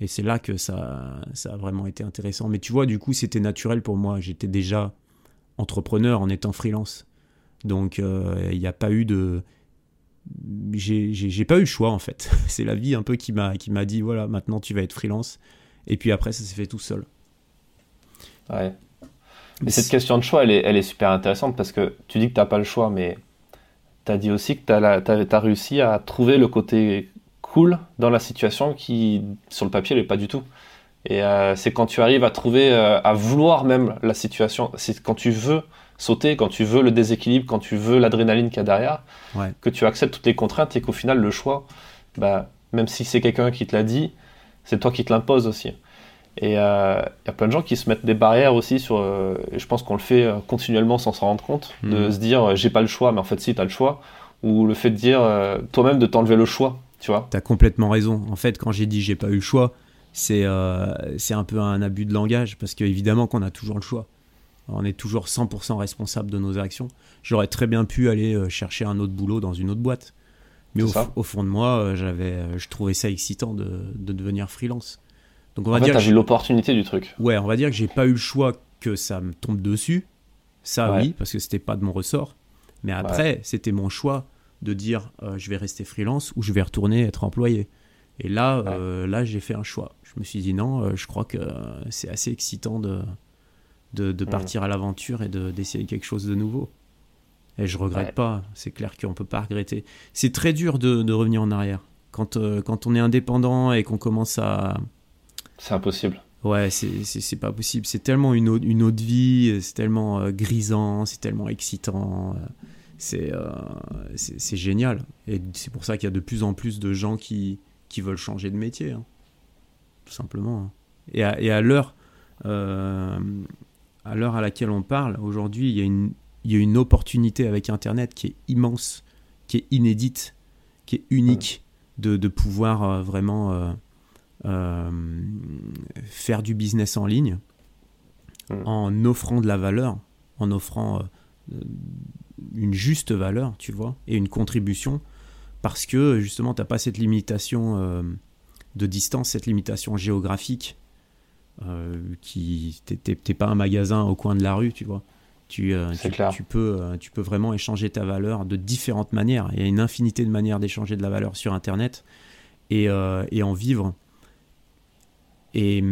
Et c'est là que ça, ça a vraiment été intéressant. Mais tu vois, du coup, c'était naturel pour moi. J'étais déjà entrepreneur en étant freelance. Donc, euh, il n'y a pas eu de. J'ai pas eu le choix, en fait. c'est la vie un peu qui m'a dit voilà, maintenant tu vas être freelance. Et puis après, ça s'est fait tout seul. Ouais. Mais cette question de choix, elle est, elle est super intéressante parce que tu dis que tu n'as pas le choix, mais tu as dit aussi que tu as, as, réussi à trouver le côté cool dans la situation qui, sur le papier, n'est pas du tout. Et euh, c'est quand tu arrives à trouver, euh, à vouloir même la situation, c'est quand tu veux sauter, quand tu veux le déséquilibre, quand tu veux l'adrénaline qu'il y a derrière, que tu acceptes toutes les contraintes et qu'au final, le choix, bah, même si c'est quelqu'un qui te l'a dit, c'est toi qui te l'impose aussi. Et il y a plein de gens qui se mettent des barrières aussi sur. et je pense qu'on le fait continuellement sans s'en rendre compte, de mhm. se dire j'ai pas le choix, mais en fait si, tu as le choix. Ou le fait de dire toi-même de t'enlever le choix, tu vois. T'as complètement raison. En fait, quand j'ai dit j'ai pas eu le choix, c'est c'est un peu un abus de langage parce qu'évidemment qu'on a toujours le choix. On est toujours 100% responsable de nos actions. J'aurais très bien pu aller euh, chercher un autre boulot dans une autre boîte. Mais au, fond de moi, euh, j'avais, euh, je trouvais ça excitant de, devenir freelance. Donc on va dire. vu l'opportunité du truc. Ouais, on va dire que j'ai pas eu le choix que ça me tombe dessus. Ça oui, parce que c'était pas de mon ressort. Mais après, c'était mon choix de dire je vais rester freelance ou je vais retourner être employé. Et là, là, j'ai fait un choix. Je me suis dit non, je crois que c'est assez excitant de, de, mm. partir à l'aventure et d'essayer quelque chose de nouveau. Et je regrette pas, c'est clair qu'on peut pas regretter. C'est très dur de, revenir en arrière. Quand, euh, quand on est indépendant et qu'on commence à... C'est impossible. Ouais, c'est pas possible. C'est tellement une autre, une autre vie, c'est tellement euh, grisant, c'est tellement excitant. Euh, c'est génial. Et c'est pour ça qu'il y a de plus en plus de gens qui, qui veulent changer de métier. Hein. Tout simplement. Hein. Et à, et à l'heure à à laquelle on parle, aujourd'hui, il y, a une, il y a une opportunité avec Internet qui est immense, qui est inédite, qui est unique de, de pouvoir euh, vraiment euh, euh, faire du business en ligne en offrant de la valeur, en offrant une juste valeur, tu vois, et une contribution, parce que justement, tu n'as pas cette limitation de distance, cette limitation géographique euh, qui t'es pas un magasin au coin de la rue, tu vois. Tu, euh, tu, peux, euh, tu peux vraiment échanger ta valeur de différentes manières. Il y a une infinité de manières d'échanger de la valeur sur Internet et, et en vivre. Et,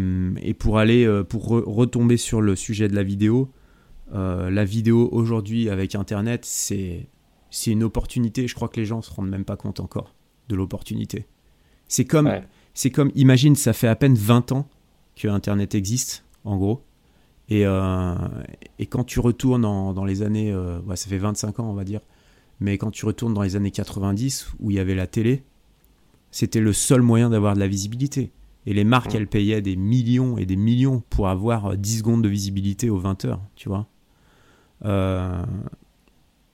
et, pour aller, pour retomber sur le sujet de la vidéo, la vidéo aujourd'hui avec Internet, c'est une opportunité. Je crois que les gens se rendent même pas compte encore de l'opportunité. C'est comme, c'est comme, imagine, ça fait à peine 20 ans que Internet existe, en gros. Et, euh, et quand tu retournes dans les années, euh, ça fait 25 ans on va dire, mais quand tu retournes dans les années 90 où il y avait la télé, c'était le seul moyen d'avoir de la visibilité. Et les marques, elles payaient des millions et des millions pour avoir 10 secondes de visibilité aux 20 heures, tu vois. Euh,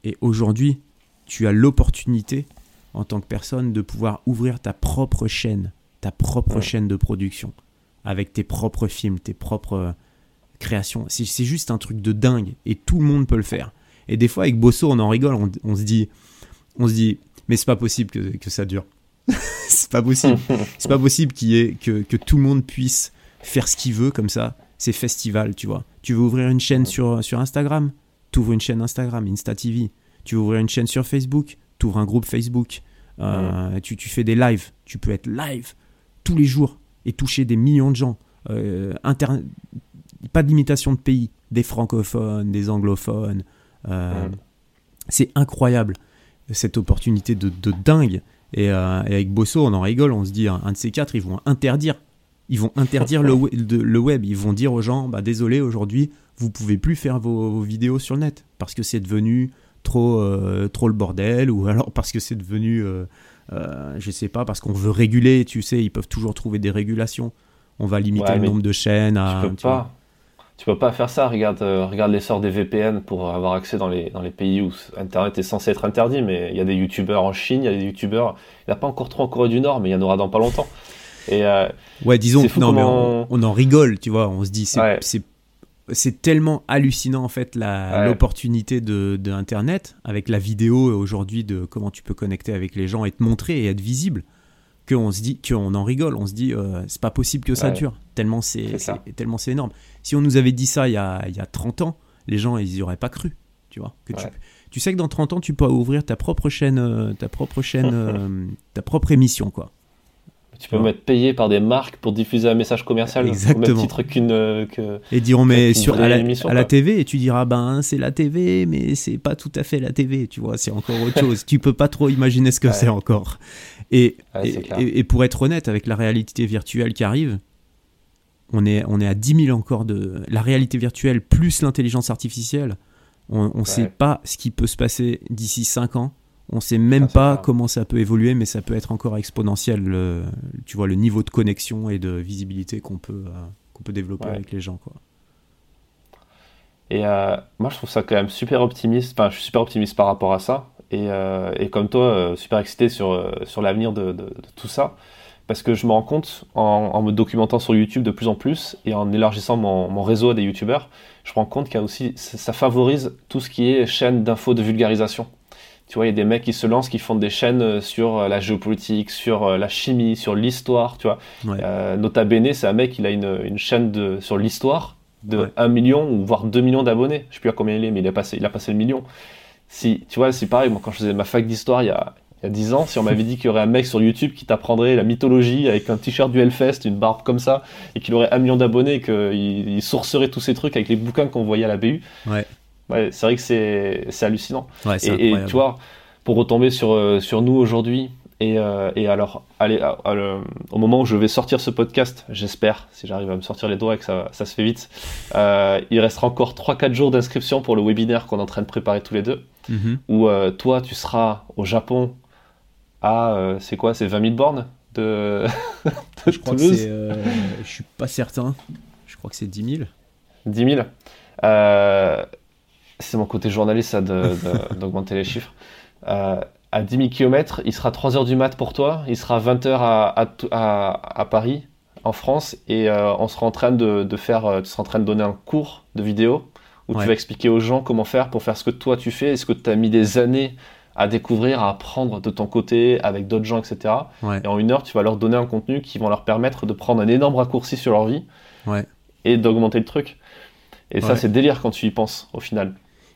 et aujourd'hui, tu as l'opportunité, en tant que personne, de pouvoir ouvrir ta propre chaîne, ta propre chaîne de production avec tes propres films, tes propres euh, créations. C'est juste un truc de dingue et tout le monde peut le faire. Et des fois, avec Bosso, on en rigole, on, se dit, on se dit, mais c'est pas possible que, que ça dure. c'est pas possible. c'est pas possible qu'il ait, que, que, tout le monde puisse faire ce qu'il veut comme ça. C'est festival, tu vois. Tu veux ouvrir une chaîne sur, sur Instagram? Tu ouvres une chaîne Instagram, Insta TV. Tu veux ouvrir une chaîne sur Facebook? Tu ouvres un groupe Facebook. Euh, tu, tu fais des lives. Tu peux être live tous les jours et toucher des millions de gens. Euh, pas de limitation de pays, des francophones, des anglophones. Euh, c'est incroyable cette opportunité de, dingue. Euh, et, avec Bosso, on en rigole, on se dit, un, de ces quatre, ils vont interdire. Ils vont interdire le, le, web. Ils vont dire aux gens, bah, désolé, aujourd'hui, vous pouvez plus faire vos, vidéos sur le net parce que c'est devenu trop, trop le bordel ou alors parce que c'est devenu euh, je sais pas, parce qu'on veut réguler, tu sais, ils peuvent toujours trouver des régulations. On va limiter le nombre de chaînes à. Tu peux pas. Tu peux pas faire ça. Regarde, euh, regarde l'essor des VPN pour avoir accès dans les, dans les pays où Internet est censé être interdit. Mais il y a des youtubeurs en Chine, il y a des youtubeurs. Il n'y a pas encore trop en Corée du Nord, mais il y en aura dans pas longtemps. Et, euh, ouais, disons, non, mais on, en rigole, tu vois. On se dit, c'est c'est tellement hallucinant en fait l'opportunité de, Internet avec la vidéo aujourd'hui de comment tu peux connecter avec les gens et te montrer et être visible qu'on se dit qu'on en rigole. On se dit euh, c'est pas possible que ça dure. Tellement c'est tellement c'est énorme. Si on nous avait dit ça il y a, il y a 30 ans les gens ils y auraient pas cru tu vois que tu, tu, sais que dans 30 ans tu peux ouvrir ta propre chaîne euh, ta propre chaîne euh, ta propre émission quoi. Tu peux être payé par des marques pour diffuser un message commercial Exactement. au même titre qu'une. Euh, et diront, mais sur, à, la, TV, et tu diras, ben c'est la TV, mais c'est pas tout à fait la TV, tu vois, c'est encore autre chose. tu peux pas trop imaginer ce que c'est encore. Et, et, pour être honnête, avec la réalité virtuelle qui arrive, on est, on est à 10 000 encore de. La réalité virtuelle plus l'intelligence artificielle, on ne sait pas ce qui peut se passer d'ici 5 ans on sait même pas comment ça peut évoluer, mais ça peut être encore exponentiel, tu vois, le niveau de connexion et de visibilité qu'on peut, euh, qu'on peut développer avec les gens. Quoi. Et euh, moi, je trouve ça quand même super optimiste. Enfin, je suis super optimiste par rapport à ça. Et, euh, et comme toi, euh, super excité sur, sur l'avenir de, de, tout ça. Parce que je me rends compte, en, en, me documentant sur YouTube de plus en plus et en élargissant mon, mon réseau à des YouTubeurs, je me rends compte qu'il y a aussi, ça favorise tout ce qui est chaîne d'infos de vulgarisation. Tu vois, il y a des mecs qui se lancent, qui font des chaînes sur la géopolitique, sur la chimie, sur l'histoire, tu vois. Ouais. Nota Bene, c'est un mec, il a une, une chaîne de, sur l'histoire de 1 million ou voire 2 millions d'abonnés. Je sais plus à combien il est, mais il a passé, il a passé le million. Si, tu vois, c'est pareil, moi quand je faisais ma fac d'histoire il y a, il y a 10 ans, si on m'avait dit qu'il y aurait un mec sur YouTube qui t'apprendrait la mythologie avec un t-shirt du Hellfest, une barbe comme ça, et qu'il aurait un million d'abonnés et qu'il il sourcerait tous ces trucs avec les bouquins qu'on voyait à la BU, ouais. ouais c'est vrai que c'est hallucinant. et, et, tu vois, pour retomber sur, euh, sur nous aujourd'hui, et, euh, et, alors, allez, au moment où je vais sortir ce podcast, j'espère, si j'arrive à me sortir les doigts et que ça, ça se fait vite, euh, il restera encore 3-4 jours d'inscription pour le webinaire qu'on est en train de préparer tous les deux. Mhm. Où euh, toi, tu seras au Japon à, c'est quoi, c'est 20 000 bornes de, de je crois Toulouse que Je suis pas certain. Je crois que c'est 10 000. 10 000 C'est mon côté journaliste, ça, d'augmenter les chiffres à 10 000 km, il sera 3 heures du mat pour toi, il sera 20 heures à, à, à, Paris, en France, et euh, on sera en train de, de, faire, euh, tu seras en train de donner un cours de vidéo où tu vas expliquer aux gens comment faire pour faire ce que toi tu fais, et ce que tu as mis des années à découvrir, à apprendre de ton côté, avec d'autres gens, etc. Et en une heure, tu vas leur donner un contenu qui va leur permettre de prendre un énorme raccourci sur leur vie et d'augmenter le truc. Et ça, c'est délire quand tu y penses, au final.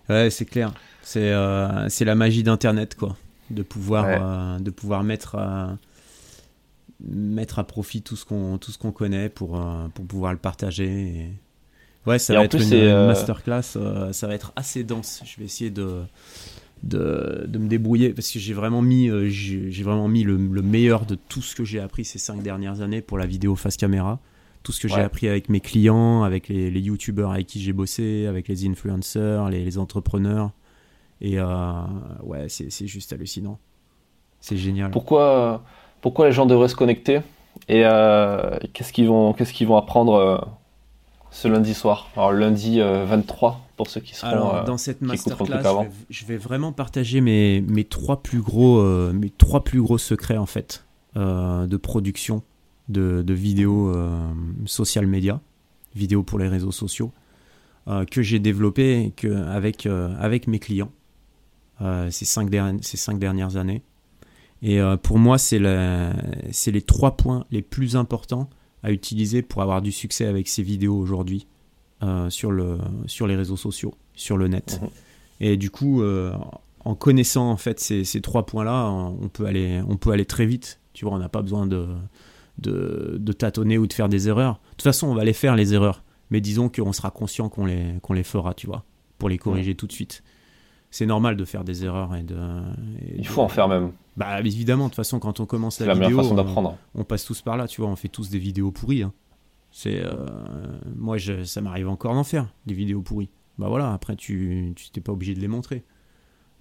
Ouais, c'est clair. C'est euh, la magie d'Internet, quoi de pouvoir, euh, de pouvoir mettre, à, mettre à profit tout ce qu'on tout ce qu'on connaît pour, euh, pour pouvoir le partager. Ouais, ça va être une, euh, masterclass, ça va être assez dense. Je vais essayer de, de, de me débrouiller parce que j'ai vraiment mis, j'ai vraiment mis le, meilleur de tout ce que j'ai appris ces cinq dernières années pour la vidéo face caméra. Tout ce que j'ai appris avec mes clients, avec les, les youtubeurs avec qui j'ai bossé, avec les influenceurs, les, les entrepreneurs. Et euh, ouais, c'est juste hallucinant. C'est génial. Pourquoi, pourquoi les gens devraient se connecter Et euh, qu'est-ce qu'ils vont, qu'est-ce qu'ils vont apprendre euh, ce lundi soir? Alors lundi 23 pour ceux qui seront. Alors, dans cette masterclass, je vais, je vais, vraiment partager mes, mes trois plus gros, mes trois plus gros secrets en fait de production de, de vidéos social media, vidéos pour les réseaux sociaux, que j'ai développé que, avec, avec mes clients. Euh, ces, cinq ces cinq dernières années. Et euh, pour moi, c'est les trois points les plus importants à utiliser pour avoir du succès avec ces vidéos aujourd'hui euh, sur, le, sur les réseaux sociaux, sur le net. Mhm. Et du coup, en connaissant en fait ces, ces trois points-là, on peut aller, on peut aller très vite. Tu vois, on n'a pas besoin de, de, de, tâtonner ou de faire des erreurs. De toute façon, on va les faire les erreurs, mais disons qu'on sera conscient qu'on les, qu'on les fera, tu vois, pour les corriger tout de suite c'est normal de faire des erreurs et de. Il faut en faire même. Bah évidemment, de toute façon, quand on commence la, la vidéo, façon d'apprendre. On, passe tous par là, tu vois, on fait tous des vidéos pourries. Hein. C'est, euh, moi, je, ça m'arrive encore d'en faire des vidéos pourries. Bah voilà, après tu, tu t'es pas obligé de les montrer,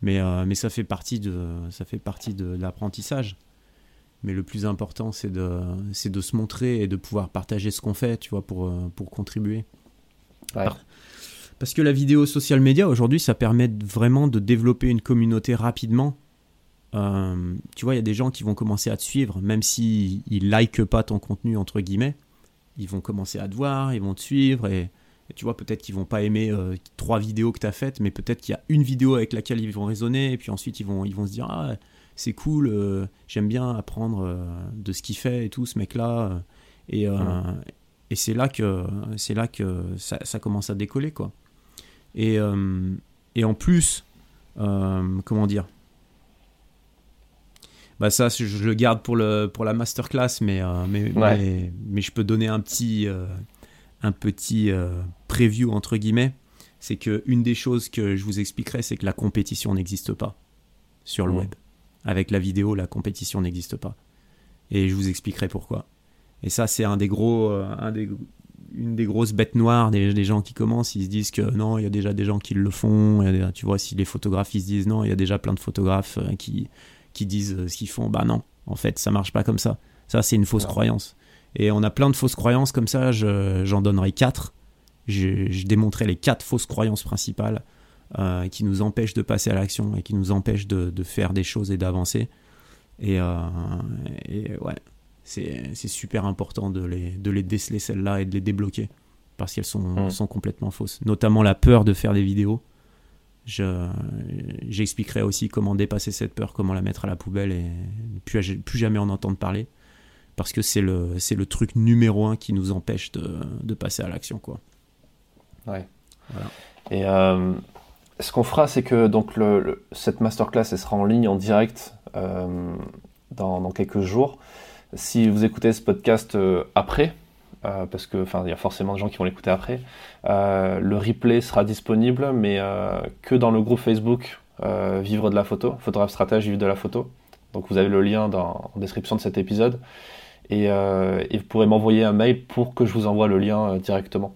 mais euh, mais ça fait partie de, ça fait partie de, l'apprentissage. Mais le plus important, c'est de, c'est de se montrer et de pouvoir partager ce qu'on fait, tu vois, pour, euh, pour contribuer. Ouais. Parce que la vidéo social media aujourd'hui, ça permet vraiment de développer une communauté rapidement. Euh, tu vois, il y a des gens qui vont commencer à te suivre, même s'ils si ne likent pas ton contenu, entre guillemets. Ils vont commencer à te voir, ils vont te suivre, et, tu vois, peut-être qu'ils vont pas aimer euh, trois vidéos que tu as faites, mais peut-être qu'il y a une vidéo avec laquelle ils vont raisonner, et puis ensuite ils vont, ils vont se dire Ah, c'est cool, euh, j'aime bien apprendre de ce qu'il fait et tout, ce mec-là. et, et c'est là que, c'est là que ça, ça commence à décoller, quoi. Et, euh, et en plus, euh, comment dire? Bah ça, je le garde pour, le, pour la masterclass, mais, euh, mais, mais, je peux donner un petit, un petit preview, entre guillemets. C'est qu'une des choses que je vous expliquerai, c'est que la compétition n'existe pas sur le web. Avec la vidéo, la compétition n'existe pas. Et je vous expliquerai pourquoi. Et ça, c'est un des gros, un des, une des grosses bêtes noires des, gens qui commencent, ils se disent que non, il y a déjà des gens qui le font. tu vois, si les photographes ils se disent non, il y a déjà plein de photographes euh, qui, qui disent euh, ce qu'ils font. Bah non, en fait, ça marche pas comme ça. Ça, c'est une fausse croyance. Et on a plein de fausses croyances comme ça, j'en donnerai quatre. Je, je, démontrerai les quatre fausses croyances principales euh, qui nous empêchent de passer à l'action et qui nous empêchent de, de faire des choses et d'avancer. Et, euh, et, ouais, c'est super important de les, de les déceler celles-là et de les débloquer parce qu'elles sont, mmh. sont complètement fausses. Notamment la peur de faire des vidéos. J'expliquerai aussi comment dépasser cette peur, comment la mettre à la poubelle et plus, plus jamais en entendre parler. Parce que c'est le, le truc numéro un qui nous empêche de, de passer à l'action. quoi. Ouais. Voilà. Et euh, ce qu'on fera, c'est que donc le, cette masterclass elle sera en ligne, en direct, euh, dans, dans, quelques jours. Si vous écoutez ce podcast euh, après, euh, parce que il y a forcément des gens qui vont l'écouter après. Euh, le replay sera disponible, mais que dans le groupe Facebook Vivre de la photo, photographe stratège Vivre de la photo. Donc vous avez le lien dans, en description de cet épisode. Et, vous pourrez m'envoyer un mail pour que je vous envoie le lien directement.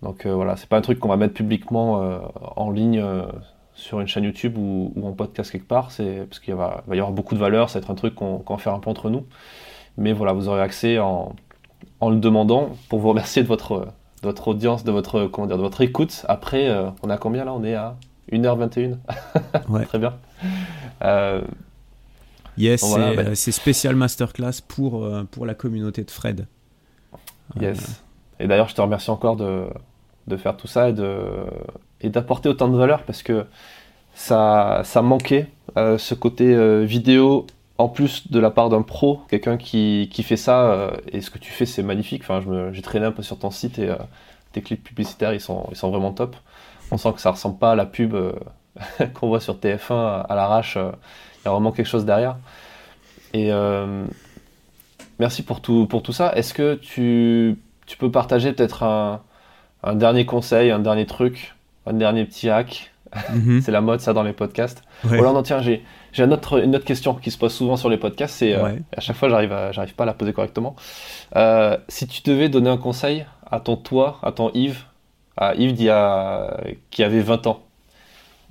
Donc voilà, c'est pas un truc qu'on va mettre publiquement en ligne sur une chaîne YouTube ou, en podcast quelque part, c'est parce qu'il va, va, y avoir beaucoup de valeur, ça va être un truc qu'on qu va faire un peu entre nous. Mais voilà, vous aurez accès en, en le demandant pour vous remercier de votre, votre audience, de votre, comment dire, de votre écoute. Après, euh, on a combien là? On est à 1h21. Ouais. Très bien. Euh, yes, voilà, bah... c'est spécial masterclass pour, euh, pour la communauté de Fred. Yes. Et d'ailleurs, je te remercie encore de, de faire tout ça et de et d'apporter autant de valeur parce que ça, ça manquait ce côté vidéo en plus de la part d'un pro, quelqu'un qui, qui, fait ça, euh, et ce que tu fais c'est magnifique. Enfin, j'ai traîné un peu sur ton site et euh, tes clips publicitaires ils sont, ils sont vraiment top. On sent que ça ressemble pas à la pub euh, qu'on voit sur TF1 à, à l'arrache. Il y a vraiment quelque chose derrière. Et merci pour tout, pour tout ça. Est-ce que tu, tu, peux partager peut-être un, un, dernier conseil, un dernier truc, un dernier petit hack? Mm -hmm. C'est la mode ça dans les podcasts. Ouais. Voilà, non, tiens, j'ai j'ai une autre, une autre question qui se pose souvent sur les podcasts, c'est euh, à chaque fois j'arrive j'arrive pas à la poser correctement. Euh, si tu devais donner un conseil à ton toi, à ton Yves, à Yves qui, a, qui avait 20 ans.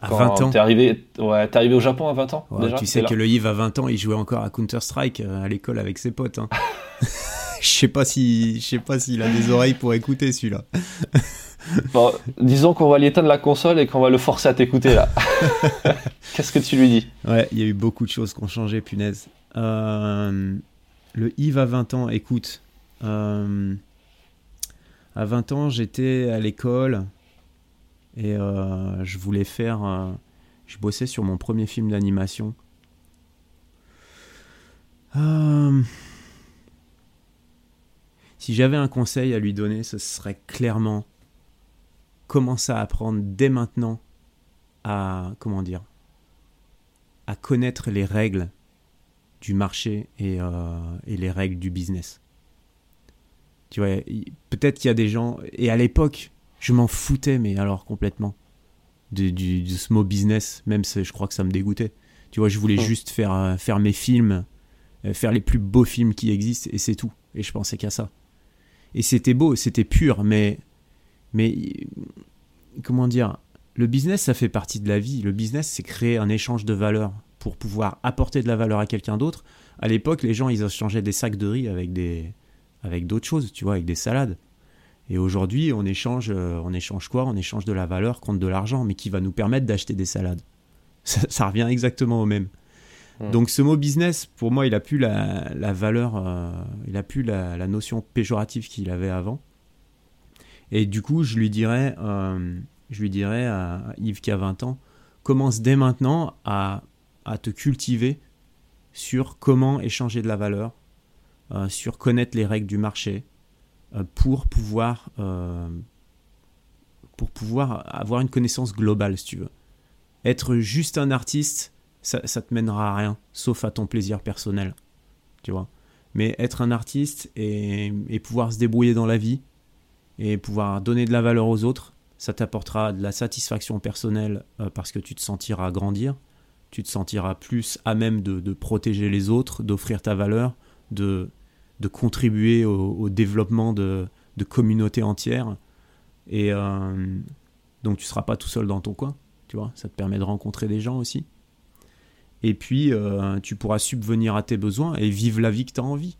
À 20 ans T'es arrivé, ouais, es arrivé au Japon à 20 ans ouais, déjà Tu sais que le Yves à 20 ans, il jouait encore à Counter-Strike euh, à l'école avec ses potes. Hein. Je sais pas si, je sais pas s'il a des oreilles pour écouter celui-là. Bon, disons qu'on va lui éteindre la console et qu'on va le forcer à t'écouter là. Qu'est-ce que tu lui dis? Ouais, il y a eu beaucoup de choses qui ont changé, punaise. Euh, le Yves à 20 ans, écoute. Euh, à 20 ans, j'étais à l'école et euh, je voulais faire. Je bossais sur mon premier film d'animation. Euh, si j'avais un conseil à lui donner, ce serait clairement commencer à apprendre dès maintenant à comment dire à connaître les règles du marché et, euh, et les règles du business. Tu vois, peut-être qu'il y a des gens et à l'époque, je m'en foutais mais alors complètement du, du, du small business, même si je crois que ça me dégoûtait. Tu vois, je voulais oh. juste faire euh, faire mes films, euh, faire les plus beaux films qui existent et c'est tout. Et je pensais qu'à ça. Et c'était beau, c'était pur, mais mais comment dire Le business, ça fait partie de la vie. Le business, c'est créer un échange de valeur pour pouvoir apporter de la valeur à quelqu'un d'autre. À l'époque, les gens, ils échangeaient des sacs de riz avec des avec d'autres choses, tu vois, avec des salades. Et aujourd'hui, on échange, euh, on échange quoi? On échange de la valeur contre de l'argent, mais qui va nous permettre d'acheter des salades. Ça, ça, revient exactement au même. Mmh. Donc ce mot business, pour moi, il a plus la, valeur, euh, il a plus la, notion péjorative qu'il avait avant. Et du coup, je lui dirais, euh, je lui dirais à Yves qui a 20 ans, commence dès maintenant à, te cultiver sur comment échanger de la valeur, euh, sur connaître les règles du marché, pour pouvoir pour pouvoir avoir une connaissance globale, si tu veux. Être juste un artiste, ça, ça te mènera à rien, sauf à ton plaisir personnel, tu vois. Mais être un artiste et, pouvoir se débrouiller dans la vie, et pouvoir donner de la valeur aux autres, ça t'apportera de la satisfaction personnelle euh, parce que tu te sentiras grandir, tu te sentiras plus à même de, protéger les autres, d'offrir ta valeur, de, contribuer au, développement de, de, communautés entières. Et euh, donc tu ne seras pas tout seul dans ton coin, tu vois, ça te permet de rencontrer des gens aussi. Et puis euh, tu pourras subvenir à tes besoins et vivre la vie que tu as envie.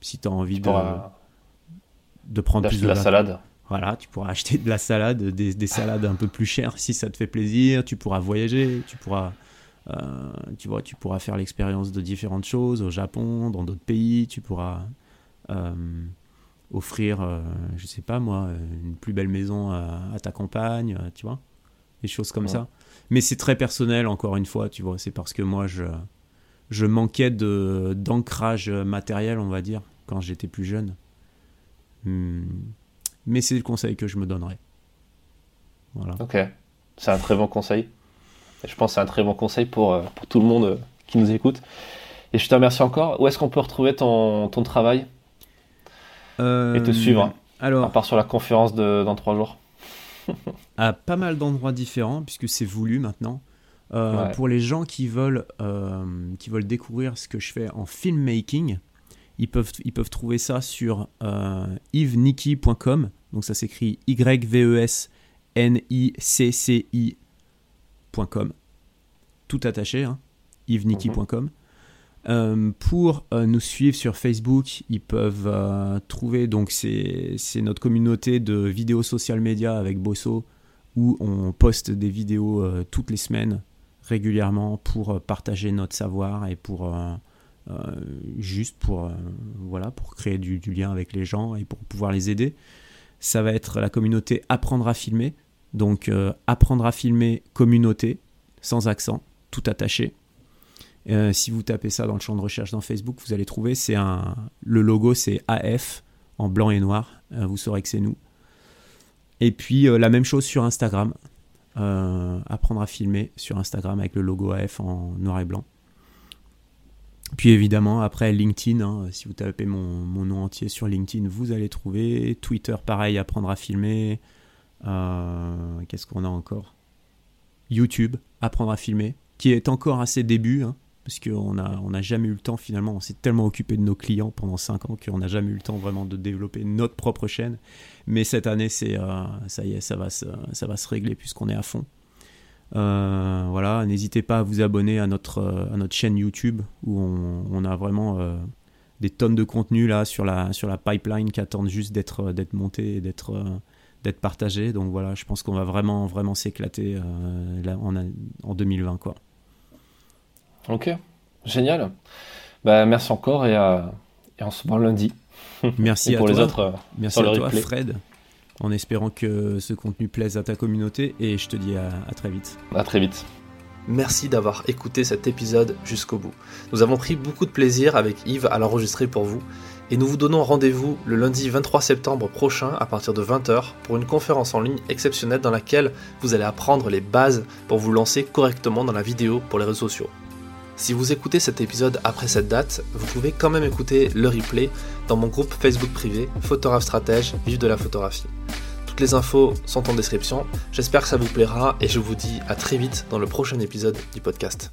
Si tu as envie de... De prendre plus de la salade. Voilà, tu pourras acheter de la salade, des, salades un peu plus chères si ça te fait plaisir. Tu pourras voyager, tu pourras, euh, tu vois, tu pourras faire l'expérience de différentes choses au Japon, dans d'autres pays. Tu pourras euh, offrir, je sais pas moi, une plus belle maison à, ta compagne, tu vois, des choses comme ça. Mais c'est très personnel, encore une fois, tu vois. C'est parce que moi, je, je manquais de d'ancrage matériel, on va dire, quand j'étais plus jeune. Hmm mais c'est le conseil que je me donnerais. Voilà. Ok, c'est un très bon conseil. je pense que c'est un très bon conseil pour, euh, pour tout le monde euh, qui nous écoute. Et je te remercie encore. Où est-ce qu'on peut retrouver ton, ton travail? Euh, et te suivre alors, À part sur la conférence de, dans trois jours. à pas mal d'endroits différents, puisque c'est voulu maintenant. Pour les gens qui veulent, qui veulent découvrir ce que je fais en filmmaking, ils peuvent, ils peuvent trouver ça sur euh, Donc ça s'écrit Y-V-E-S-N-I-C-C-I.com. Tout attaché, hein, yvesnicky.com. Euh, pour euh, nous suivre sur Facebook, ils peuvent euh, trouver, donc c'est notre communauté de vidéos social médias avec Bosso, où on poste des vidéos toutes les semaines régulièrement pour partager notre savoir et pour juste pour, voilà, pour créer du, lien avec les gens et pour pouvoir les aider. Ça va être la communauté Apprendre à filmer. Donc Apprendre à filmer communauté, sans accent, tout attaché. Si vous tapez ça dans le champ de recherche dans Facebook, vous allez trouver, c'est un, le logo c'est AF en blanc et noir. vous saurez que c'est nous. Et puis la même chose sur Instagram. apprendre à filmer sur Instagram avec le logo AF en noir et blanc. Puis évidemment, après LinkedIn, hein, si vous tapez mon, nom entier sur LinkedIn, vous allez trouver. Twitter, pareil, apprendre à filmer. Euh, qu'est-ce qu'on a encore? YouTube, apprendre à filmer, qui est encore à ses débuts, hein, parce qu'on n'a on a jamais eu le temps finalement. On s'est tellement occupé de nos clients pendant 5 ans qu'on n'a jamais eu le temps vraiment de développer notre propre chaîne. Mais cette année, c'est euh, ça y est, ça va, se régler puisqu'on est à fond. Euh, voilà, n'hésitez pas à vous abonner à notre, euh, chaîne YouTube où on, a vraiment des tonnes de contenu là sur la, pipeline qui attendent juste d'être d'être monté et d'être d'être partagé. Donc voilà, je pense qu'on va vraiment vraiment s'éclater en, en 2020 quoi. Ok, génial. Bah, merci encore et, et on se voit lundi. Merci pour à les toi. autres. Merci à toi, Fred en espérant que ce contenu plaise à ta communauté et je te dis à, très vite. À très vite. Merci d'avoir écouté cet épisode jusqu'au bout. Nous avons pris beaucoup de plaisir avec Yves à l'enregistrer pour vous et nous vous donnons rendez-vous le lundi 23 septembre prochain à partir de 20h pour une conférence en ligne exceptionnelle dans laquelle vous allez apprendre les bases pour vous lancer correctement dans la vidéo pour les réseaux sociaux. Si vous écoutez cet épisode après cette date, vous pouvez quand même écouter le replay dans mon groupe Facebook privé Photographe Stratège Vive de la photographie. Toutes les infos sont en description. J'espère que ça vous plaira et je vous dis à très vite dans le prochain épisode du podcast.